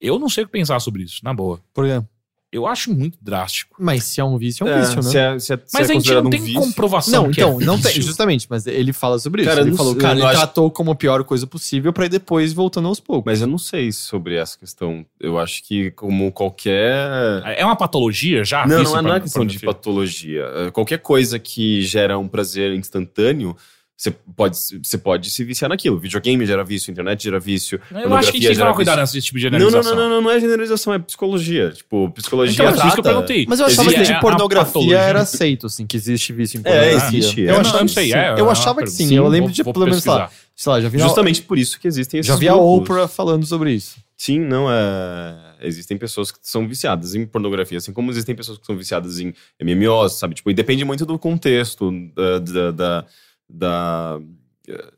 Eu não sei o que pensar sobre isso, na boa. Por quê? Eu acho muito drástico. Mas se é um vício, é um É, vício, né? se é, se é, se Mas é a gente não um tem vício- comprovação. Não, que então, é não tem, vício. justamente, mas ele fala sobre isso. Cara, ele eu falou, não- cara, ele acho- tratou como a pior coisa possível pra ir depois voltando aos poucos. Mas eu não sei sobre essa questão. Eu acho que, como qualquer. É uma patologia já? Não, vício não é, não é questão de patologia. É, Qualquer coisa que gera um prazer instantâneo, você pode, você pode se viciar naquilo. Videogame gera vício, internet gera vício. Eu acho que a gente tem que tomar cuidado nesse tipo de Não, não, generalização. não, não, não, não é generalização, é psicologia. Tipo, psicologia. Então, mas por isso que eu trata- perguntei. Mas eu achava Existe- que é de pornografia era aceito, assim, que existe vício em É, pornografia. existe, Eu é. Eu achava não sei, é, Eu é uma achava que sim. Eu lembro Vou- de, vou pelo menos, sei lá, sei lá, já vi, Justamente por isso que existem esses já vi a. Oprah falando sobre isso. Sim, não é. Existem pessoas que são viciadas em pornografia, assim como existem pessoas que são viciadas em MMOs, sabe? Tipo, e depende muito do contexto, da. da, da- eh,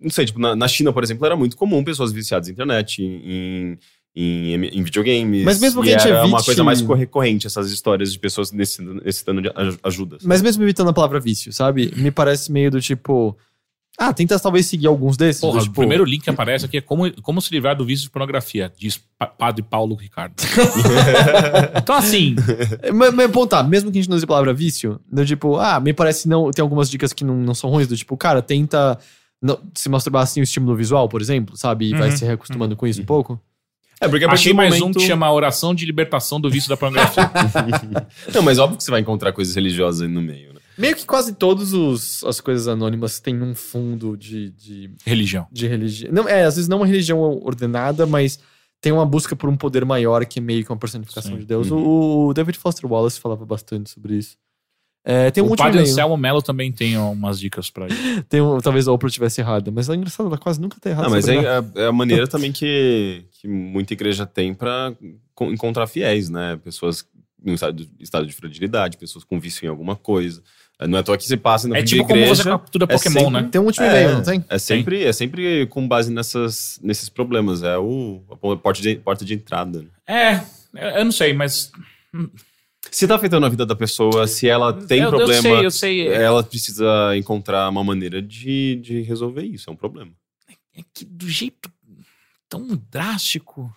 não sei, tipo, na, na China, por exemplo, era muito comum pessoas viciadas em internet, em, em, em- em videogames. Mas mesmo que a gente era uma evite- coisa mais recorrente, essas histórias de pessoas necessitando, necessitando de aj- ajuda. Mas mesmo evitando a palavra vício, sabe? Me parece meio do tipo. Ah, tenta talvez seguir alguns desses. Porra, do o tipo, primeiro link que aparece aqui é como, como se livrar do vício de pornografia, diz Pa- Padre Paulo Ricardo. então, assim, Mas, mas, bom, tá, mesmo que a gente não use a palavra vício, do tipo, ah, me parece não. Tem algumas dicas que não, não são ruins, do tipo, cara, tenta não- se masturbar sem o estímulo visual, por exemplo, sabe? E vai Uhum, se reacostumando com isso um pouco. É, porque a achei mais um momento- que chama Oração de Libertação do Vício da Pornografia. Não, mas óbvio que você vai encontrar coisas religiosas aí no meio? Meio que quase todas as coisas anônimas têm um fundo de, de, Religião. de religião. Não, é, às vezes não uma religião ordenada, mas tem uma busca por um poder maior que é meio que uma personificação Sim. de Deus. Uhum. O David Foster Wallace falava bastante sobre isso. É, tem um o Padre. Anselmo Melo também tem umas dicas pra ele. Tem um, talvez a Oprah tivesse errada, mas é engraçado, ela quase nunca tá errada. Ah, mas sobre é, é- é a maneira também que, que muita igreja tem pra co- encontrar fiéis, né? Pessoas em estado, estado de fragilidade, pessoas com vício em alguma coisa. É, Não é à toa que você passa na É tipo da como igreja. você captura é Pokémon, sempre- né? Tem um último É, e-mail, não tem? É sempre, é sempre com base nessas, nesses problemas. É o, a porta de, porta de entrada. né? É, eu não sei, mas. Se tá afetando a vida da pessoa, se ela tem eu, problema, Eu sei, eu sei. É, ela precisa encontrar uma maneira de, de resolver isso. É um problema. que do jeito. tão drástico.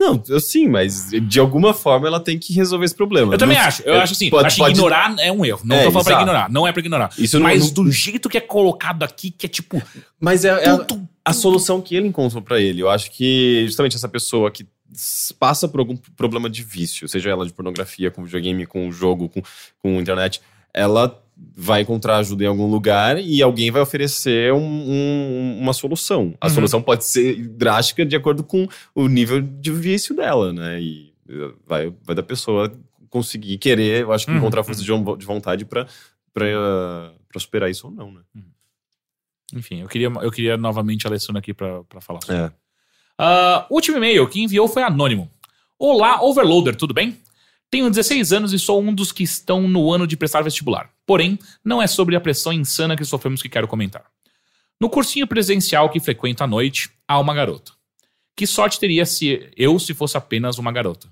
Não, eu sim, mas de alguma forma ela tem que resolver esse problema. Eu também Não- acho. Eu é, acho assim, pode- acho que pode- ignorar é um erro. Não É, tô falando pra exato. ignorar. Não é pra ignorar. Isso Mas não- do jeito que é colocado aqui, que é tipo. Mas é, é a, tudo- a solução que ele encontrou pra ele. Eu acho que justamente essa pessoa que passa por algum problema de vício, seja ela de pornografia, com videogame, com jogo, com, com internet, ela vai encontrar ajuda em algum lugar e alguém vai oferecer um- um- uma solução. A Uhum. solução pode ser drástica de acordo com o nível de vício dela, né? E eh, vai, vai da pessoa conseguir querer, eu acho que Uhum, encontrar força de von- de vontade pra superar isso ou não, né? Enfim, eu queria, eu queria novamente a Alessandra aqui pra falar sobre. É. Ah, último e-mail que enviou foi anônimo. Olá, Overloader, tudo bem? Tenho 16 anos e sou um dos que estão no ano de prestar vestibular. Porém, não é sobre a pressão insana que sofremos que quero comentar. No cursinho presencial que frequento à noite, há uma garota. Que sorte teria se eu se fosse apenas uma garota?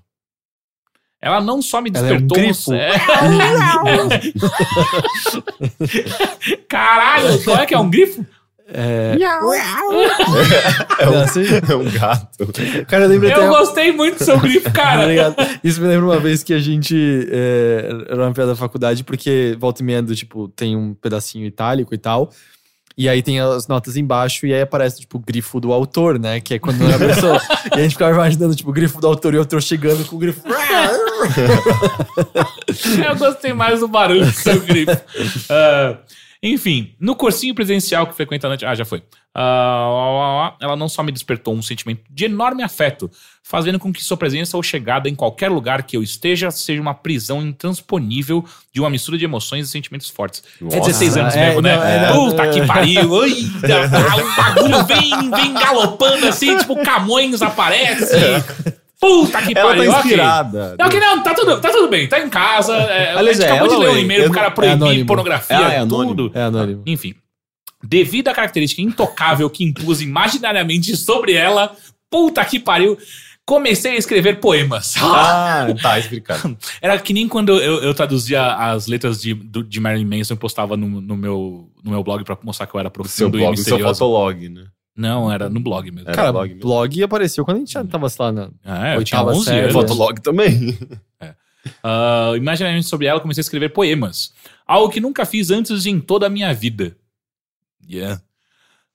Ela não só me Ela é um despertou grifo. É. Caralho, qual é que é um grifo? É, É um, assim? é um gato. Cara, eu lembro Eu até. gostei muito do seu grifo, cara. Obrigado. Isso me lembra uma vez que a gente. É, era uma piada da faculdade, porque volta e meia, do, tipo, tem um pedacinho itálico e tal. E aí tem as notas embaixo, e aí aparece, tipo, o grifo do autor, né? Que é quando não é a pessoa. e a gente ficava imaginando, tipo, o grifo do autor e o autor chegando com o grifo. Eu gostei mais do barulho do seu grifo. Ah, enfim, no cursinho presencial que frequenta a noite. Ah, já foi. Ah, ela não só me despertou um sentimento de enorme afeto, fazendo com que sua presença ou chegada em qualquer lugar que eu esteja seja uma prisão intransponível de uma mistura de emoções e sentimentos fortes. é Nossa. 16 anos É, mesmo, né? não, é, Puta é. que pariu! Eita, o bagulho vem, vem galopando assim, tipo Camões aparece. Puta que Ela tá pariu! ok. inspirada. Não, que não, tá tudo, tá tudo bem, tá em casa. É, Aliás, a gente é, acabou de ela ler um é- e-mail eu- cara é proibir pornografia, Ah, é anônimo. tudo. É anônimo. Enfim, devido à característica intocável que impus imaginariamente sobre ela, puta que pariu, comecei a escrever poemas. Ah, tá explicado. Era que nem quando eu, eu traduzia as letras de, de Marilyn Manson e postava no, no meu, no meu blog pra mostrar que eu era O seu profundo e blog, o seu misterioso. fotolog, né? Não, era no blog mesmo. Era Cara, blog blog, mesmo. apareceu quando a gente já tava, sei lá, na. É, eu tinha Oitava 11 série. Fotolog também. Ah, imaginariamente sobre ela, comecei a escrever poemas. Algo que nunca fiz antes em toda a minha vida. Yeah.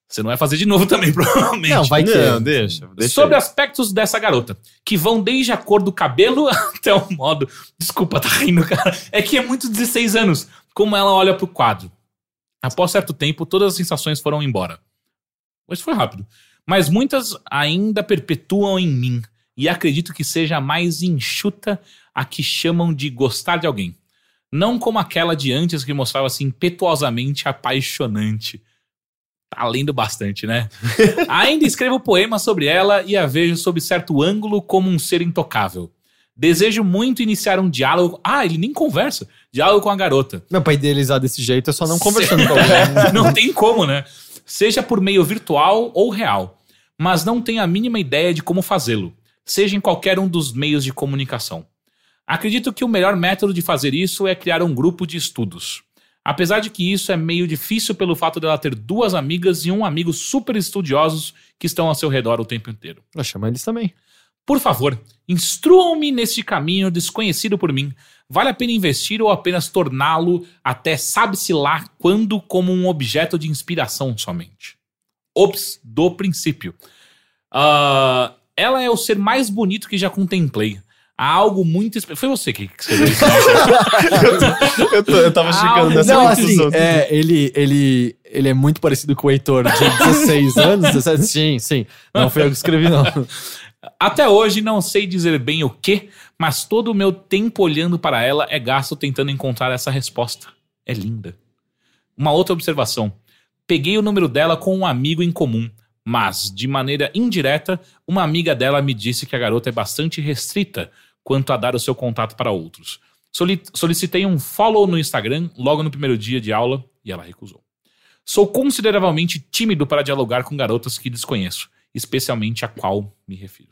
Você não vai fazer de novo também, provavelmente. Não, vai Não, ter. deixa. deixa Sobre aí. aspectos dessa garota, que vão desde a cor do cabelo até o modo. Desculpa, tá rindo, cara. É que é muito 16 anos. Como ela olha pro quadro. Após certo tempo, todas as sensações foram embora. Hoje foi rápido. Mas muitas ainda perpetuam em mim. E acredito que seja a mais enxuta a que chamam de gostar de alguém. Não como aquela de antes que mostrava-se impetuosamente apaixonante. Tá lendo bastante, né? Ainda escrevo poemas sobre ela e a vejo sob certo ângulo como um ser intocável. Desejo muito iniciar um diálogo. Ah, ele nem conversa. Diálogo com a garota. Meu pai idealizar desse jeito é só não conversando com alguém. não tem como, né? Seja por meio virtual ou real. Mas não tenho a mínima ideia de como fazê-lo. Seja em qualquer um dos meios de comunicação. Acredito que o melhor método de fazer isso é criar um grupo de estudos. Apesar de que isso é meio difícil pelo fato dela ter duas amigas e um amigo super estudiosos que estão ao seu redor o tempo inteiro. Eu chamo eles também. Por favor, instruam-me neste caminho desconhecido por mim. Vale a pena investir ou apenas torná-lo até sabe-se lá quando como um objeto de inspiração somente? Ops, do princípio. Ah, ela é o ser mais bonito que já contemplei. Há algo muito especial. Foi você que escreveu isso? né? eu, tô- eu tava Ah, chegando nessa não, assim, é, ele, ele, ele é muito parecido com o Heitor de 16 anos. 17, sim, sim. Não foi eu que escrevi, não. Até hoje não sei dizer bem o que, mas todo o meu tempo olhando para ela é gasto tentando encontrar essa resposta. É linda. Uma outra observação. Peguei o número dela com um amigo em comum, mas, de maneira indireta, uma amiga dela me disse que a garota é bastante restrita quanto a dar o seu contato para outros. Soli- solicitei um follow no Instagram logo no primeiro dia de aula e ela recusou. Sou consideravelmente tímido para dialogar com garotas que desconheço, especialmente a qual me refiro.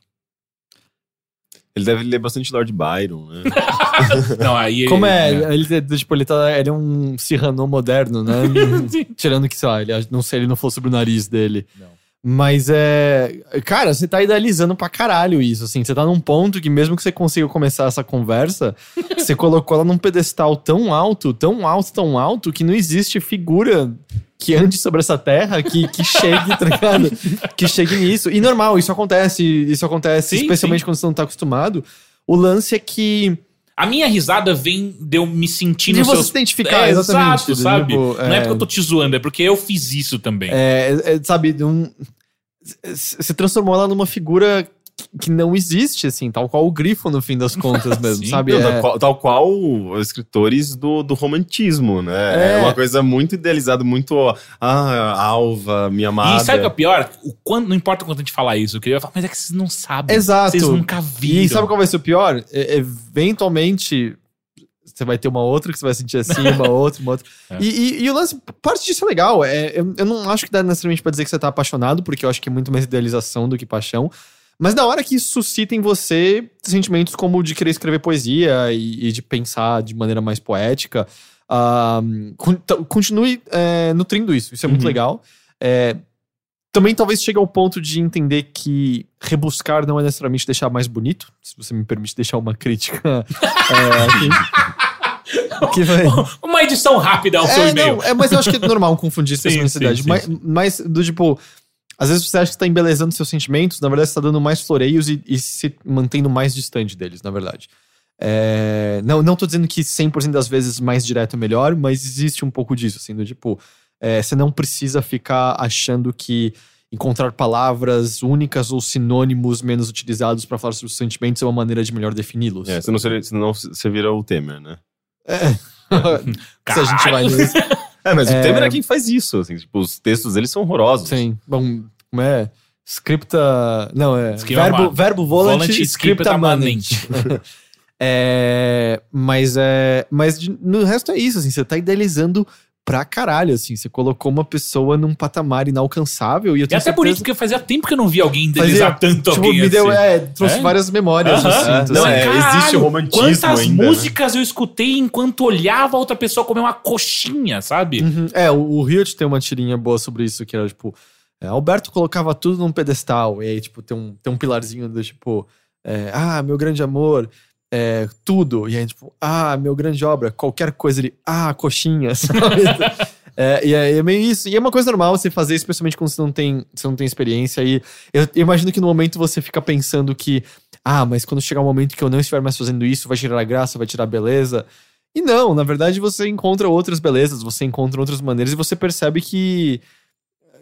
Ele deve ler bastante Lord Byron, né? Não, aí Como é? né? Ele, tipo, ele, tá, ele é um Cyrano moderno, né? Tirando que, sei lá, ele, não sei, ele não falou sobre o nariz dele. Não. Mas é. Cara, você tá idealizando pra caralho isso, assim. Você tá num ponto que, mesmo que você consiga começar essa conversa, você colocou ela num pedestal tão alto, tão alto, tão alto, que não existe figura que ande sobre essa terra que, que chegue, tá ligado? Que chegue nisso. E normal, isso acontece. Isso acontece, Sim, especialmente sim. quando você não tá acostumado. O lance é que. A minha risada vem de eu me sentir De você seus... se identificar, é, exatamente, Exato, sabe? tipo, Não é é. porque eu tô te zoando, é porque eu fiz isso também. É, é, sabe, um, você transformou ela numa figura que- não existe, assim, tal qual o grifo no fim das contas mesmo, Sim. sabe? É, tal, qual, tal qual os escritores do, do romantismo, né? É. É. uma coisa muito idealizada, muito. Ah, Alva, minha amada. E sabe o que é o pior? O quanto, não importa quanto a gente falar isso, eu queria falar, mas é que vocês não sabem. Exato. Vocês nunca viram. E sabe qual vai ser o pior? E- eventualmente, você vai ter uma outra que você vai sentir assim, uma outra, uma outra. É. E, e- e o lance, parte disso é legal. É, eu, eu não acho que dá necessariamente pra dizer que você tá apaixonado, porque eu acho que é muito mais idealização do que paixão. Mas na hora que isso suscita em você sentimentos como o de querer escrever poesia e, e de pensar de maneira mais poética, t- continue é, nutrindo isso. Isso é muito Uhum. legal. É, também talvez chegue ao ponto de entender que rebuscar não é necessariamente deixar mais bonito. Se você me permite deixar uma crítica é, aqui. Uma edição rápida ao seu é, e-mail. não, é, mas eu acho que é normal confundir essa Sim, necessidade. sim, Mas, sim, mas, do tipo, às vezes você acha que você tá embelezando seus sentimentos, na verdade você tá dando mais floreios e, e se mantendo mais distante deles, na verdade. É, não, não tô dizendo que 100% das vezes mais direto é melhor, mas existe um pouco disso, assim, do tipo, é, você não precisa ficar achando que encontrar palavras únicas ou sinônimos menos utilizados para falar sobre os sentimentos é uma maneira de melhor defini-los. É, senão, você- senão você vira o Temer, né? É. Se a gente vai Caralho. É, mas É. o Temer é quem faz isso. Assim, tipo, os textos dele são horrorosos. Sim. Bom, como é? Scripta. Não, é. Verbo, ma- verbo volant, Volant, scripta scripta manent. é, mas é. Mas de- no resto é isso, assim. Você tá idealizando pra caralho, assim. Você colocou uma pessoa num patamar inalcançável e eu E até por isso, certeza- porque fazia tempo que eu não via alguém Fazia- idealizar tanto Tipo, alguém me deu, assim. é, trouxe É? várias memórias, Aham. assim. Não, assim. é, Caralho, existe o romantismo Quantas ainda, né? músicas eu escutei enquanto olhava outra pessoa comer uma coxinha, sabe? Uhum. É, o, o Riot tem uma tirinha boa sobre isso, que era tipo. é, Alberto colocava tudo num pedestal, e aí, tipo, tem um, tem um pilarzinho do tipo. é, ah, meu grande amor, é, tudo. E aí, tipo, ah, meu grande obra, qualquer coisa ele. Ah, coxinha? É, e é, é meio isso. E é uma coisa normal você fazer, especialmente quando você não tem, você não tem experiência. E eu, eu imagino que no momento você fica pensando que, ah, mas quando chegar o momento que eu não estiver mais fazendo isso, vai tirar a graça, vai tirar a beleza. E não, na verdade você encontra outras belezas, você encontra outras maneiras e você percebe que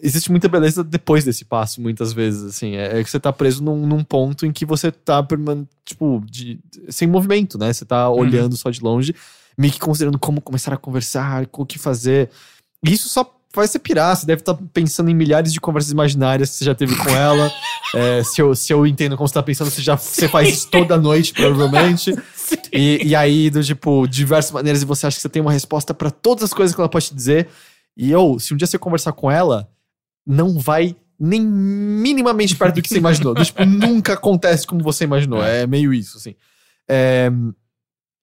existe muita beleza depois desse passo, muitas vezes, assim. É, é que você tá preso num, num ponto em que você tá, tipo, de, sem movimento, né? Você tá olhando só de longe, meio que considerando como começar a conversar, o que fazer. E isso só faz você pirar, você deve estar pensando em milhares de conversas imaginárias que você já teve com ela. É, se, eu, se eu entendo como você tá pensando, você já você faz isso toda noite, provavelmente. E, e aí, do tipo, diversas maneiras, e você acha que você tem uma resposta pra todas as coisas que ela pode te dizer. E eu, se um dia você conversar com ela, não vai nem minimamente perto do que você imaginou. Tipo, nunca acontece como você imaginou. É meio isso, assim. É,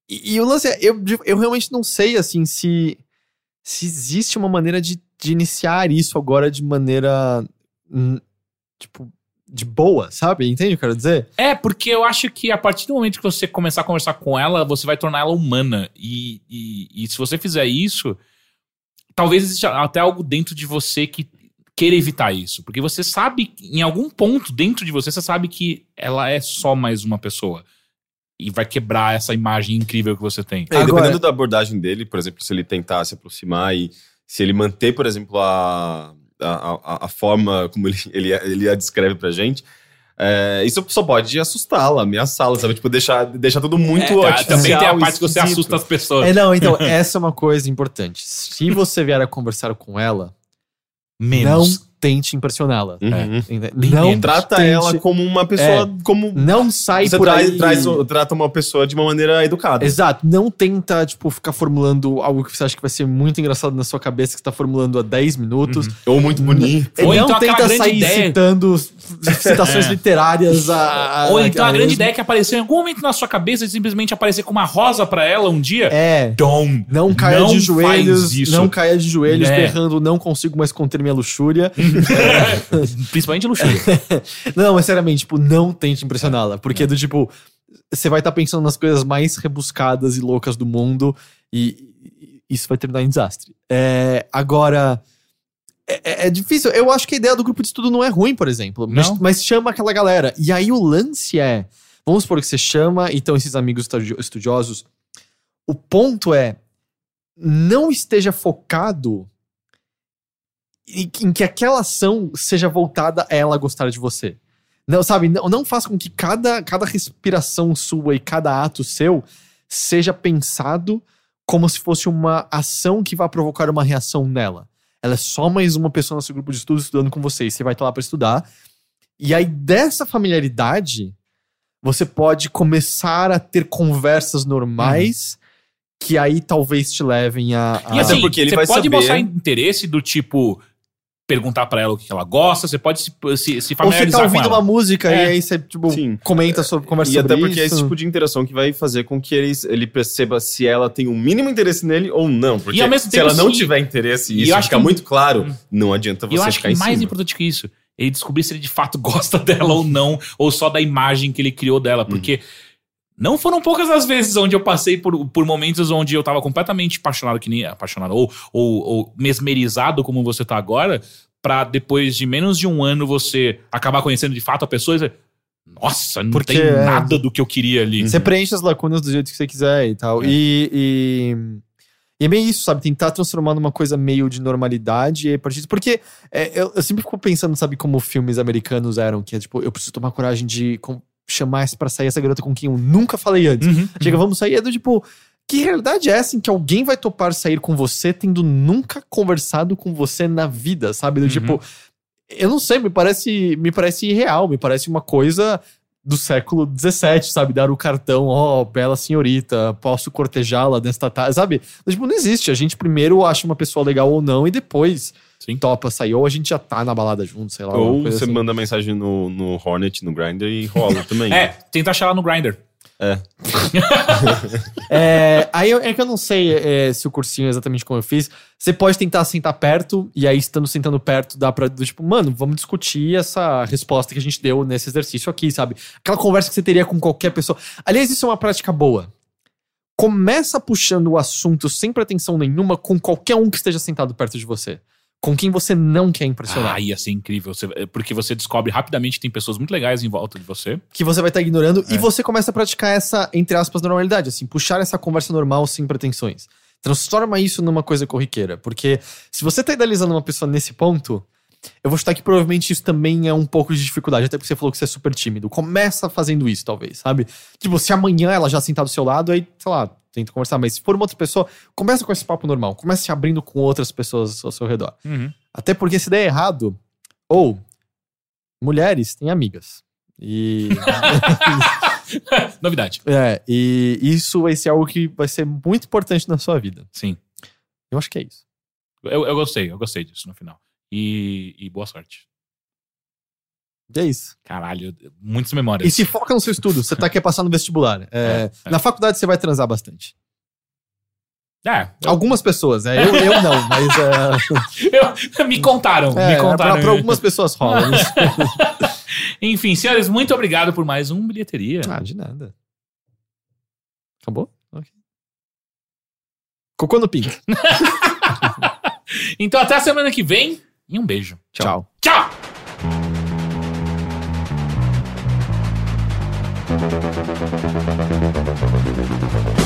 e, e o lance é, eu, eu realmente não sei, assim, se, se existe uma maneira de, de iniciar isso agora de maneira, hum, tipo, de boa, sabe? Entende o que eu quero dizer? É, porque eu acho que a partir do momento que você começar a conversar com ela, você vai tornar ela humana. E, e, e se você fizer isso, talvez exista até algo dentro de você que queira evitar isso. Porque você sabe, em algum ponto dentro de você, você sabe que ela é só mais uma pessoa. E vai quebrar essa imagem incrível que você tem. É, Agora- dependendo da abordagem dele, por exemplo, se ele tentar se aproximar e se ele manter, por exemplo, a, a, a, a forma como ele, ele, ele a descreve pra gente, é, isso só pode assustá-la, ameaçá-la, sabe? Tipo, deixar, deixar tudo muito É, artificial, também tem a parte que você esquisito. assusta as pessoas. É, não, então, essa é uma coisa importante. Se você vier a conversar com ela, Menos. não tente impressioná-la. Uhum. É, não menos. Trata tente- ela como uma pessoa, como Não sai você por traz, aí... traz, trata uma pessoa de uma maneira educada. Exato, não tenta, tipo, ficar formulando algo que você acha que vai ser muito engraçado na sua cabeça, que você tá formulando há 10 minutos. Ou muito bonito. Ou não então tenta sair ideia. citando citações literárias a, a- Ou então a grande mesmo. ideia é que apareceu em algum momento na sua cabeça e simplesmente aparecer com uma rosa pra ela um dia. É. Don't. Não caia Não de joelhos, não caia de joelhos, É. berrando, não consigo mais conter minha luxúria. Principalmente luxúria. não, mas seriamente, tipo, não tente impressioná-la. Porque do tipo, você vai estar pensando nas coisas mais rebuscadas e loucas do mundo e, e isso vai terminar em desastre. É, agora, é, é- é difícil. Eu acho que a ideia do grupo de estudo não é ruim, por exemplo. Mas, mas chama aquela galera. E aí o lance é, vamos supor que você chama, então esses amigos estudi- estudiosos. O ponto é, não esteja focado em, em que aquela ação seja voltada a ela gostar de você. Não, sabe, não, não faça com que cada, cada respiração sua e cada ato seu seja pensado como se fosse uma ação que vai provocar uma reação nela. Ela é só mais uma pessoa no seu grupo de estudo estudando com você. E você vai estar lá para estudar. E aí, dessa familiaridade, você pode começar a ter conversas normais que aí talvez te levem a. a- E assim, porque ele você vai pode saber- mostrar interesse do tipo perguntar pra ela o que ela gosta, você pode se, se, se Ou você familiarizar tá ouvindo uma música É. e aí você, tipo, Sim. comenta sobre, conversa E sobre até porque é esse tipo de interação que vai fazer com que ele, ele perceba se ela tem um mínimo interesse nele ou não. Porque E ao mesmo se tempo, ela não tiver interesse E e isso acho fica que- muito claro, não adianta você eu acho ficar que em mais cima. importante que isso, ele descobrir se ele de fato gosta dela ou não, ou só da imagem que ele criou dela, porque não foram poucas as vezes onde eu passei por, por momentos onde eu tava completamente apaixonado, que nem apaixonado, ou, ou, ou mesmerizado como você tá agora, pra depois de menos de um ano você acabar conhecendo de fato a pessoa e dizer, nossa, não Porque, tem é, nada do que eu queria ali. Você preenche as lacunas do jeito que você quiser e tal. É. E, e, e é meio isso, sabe? Tentar transformar numa coisa meio de normalidade e a partir. Porque é, eu, eu sempre fico pensando, sabe, como filmes americanos eram, que é tipo, eu preciso tomar coragem de essa- pra sair essa garota com quem eu nunca falei antes. Uhum. Chega, vamos sair, é do tipo. Que realidade é essa em que alguém vai topar sair com você tendo nunca conversado com você na vida, sabe? Do Uhum. tipo, eu não sei, me parece, me parece irreal, me parece uma coisa do século XVII, sabe? Dar o cartão, ó, bela senhorita, posso cortejá-la nesta tarde, sabe? Tipo, não existe. A gente primeiro acha uma pessoa legal ou não e depois Sim. topa sair. Ou a gente já tá na balada junto, sei lá. Ou você assim. manda mensagem no, no Hornet, no Grindr e rola também. É, tenta achar lá no Grindr. É, aí eu- é que eu não sei é, se o cursinho é exatamente como eu fiz. Você pode tentar sentar perto, e aí, estando sentando perto, dá pra, do tipo, mano, vamos discutir essa resposta que a gente deu nesse exercício aqui, sabe? Aquela conversa que você teria com qualquer pessoa. Aliás, isso é uma prática boa. Começa puxando o assunto sem pretensão nenhuma com qualquer um que esteja sentado perto de você. Com quem você não quer impressionar. Ah, ia ser incrível. Você- porque você descobre rapidamente que tem pessoas muito legais em volta de você. que você vai estar ignorando É. e você começa a praticar essa, entre aspas, normalidade, assim, puxar essa conversa normal sem pretensões. Transforma isso numa coisa corriqueira, porque se você tá idealizando uma pessoa nesse ponto, eu vou chutar que provavelmente isso também é um pouco de dificuldade, até porque você falou que você é super tímido. Começa fazendo isso, talvez, sabe? Tipo, se amanhã ela já sentar do seu lado, aí, sei lá, tenta conversar, mas se for uma outra pessoa, começa com esse papo normal, começa se abrindo com outras pessoas ao seu redor. Até porque se der errado, ou mulheres têm amigas. E Novidade. É, e isso vai ser algo que vai ser muito importante na sua vida. Sim. Eu acho que é isso. Eu, eu gostei, eu gostei disso no final. E, e boa sorte. É isso. Caralho, muitas memórias. E se foca no seu estudo. Você tá quer passar no vestibular. É, É, é. Na faculdade você vai transar bastante. É, eu- Algumas pessoas, é. Eu, eu não, mas. É, eu- me contaram, me é, pra, contaram. pra algumas pessoas rola. isso. Enfim, senhores, muito obrigado por mais um bilheteria. ah, de nada. Acabou? Ok. Cocô no pink. Então até a semana que vem e um beijo. Tchau. Tchau! Thank you.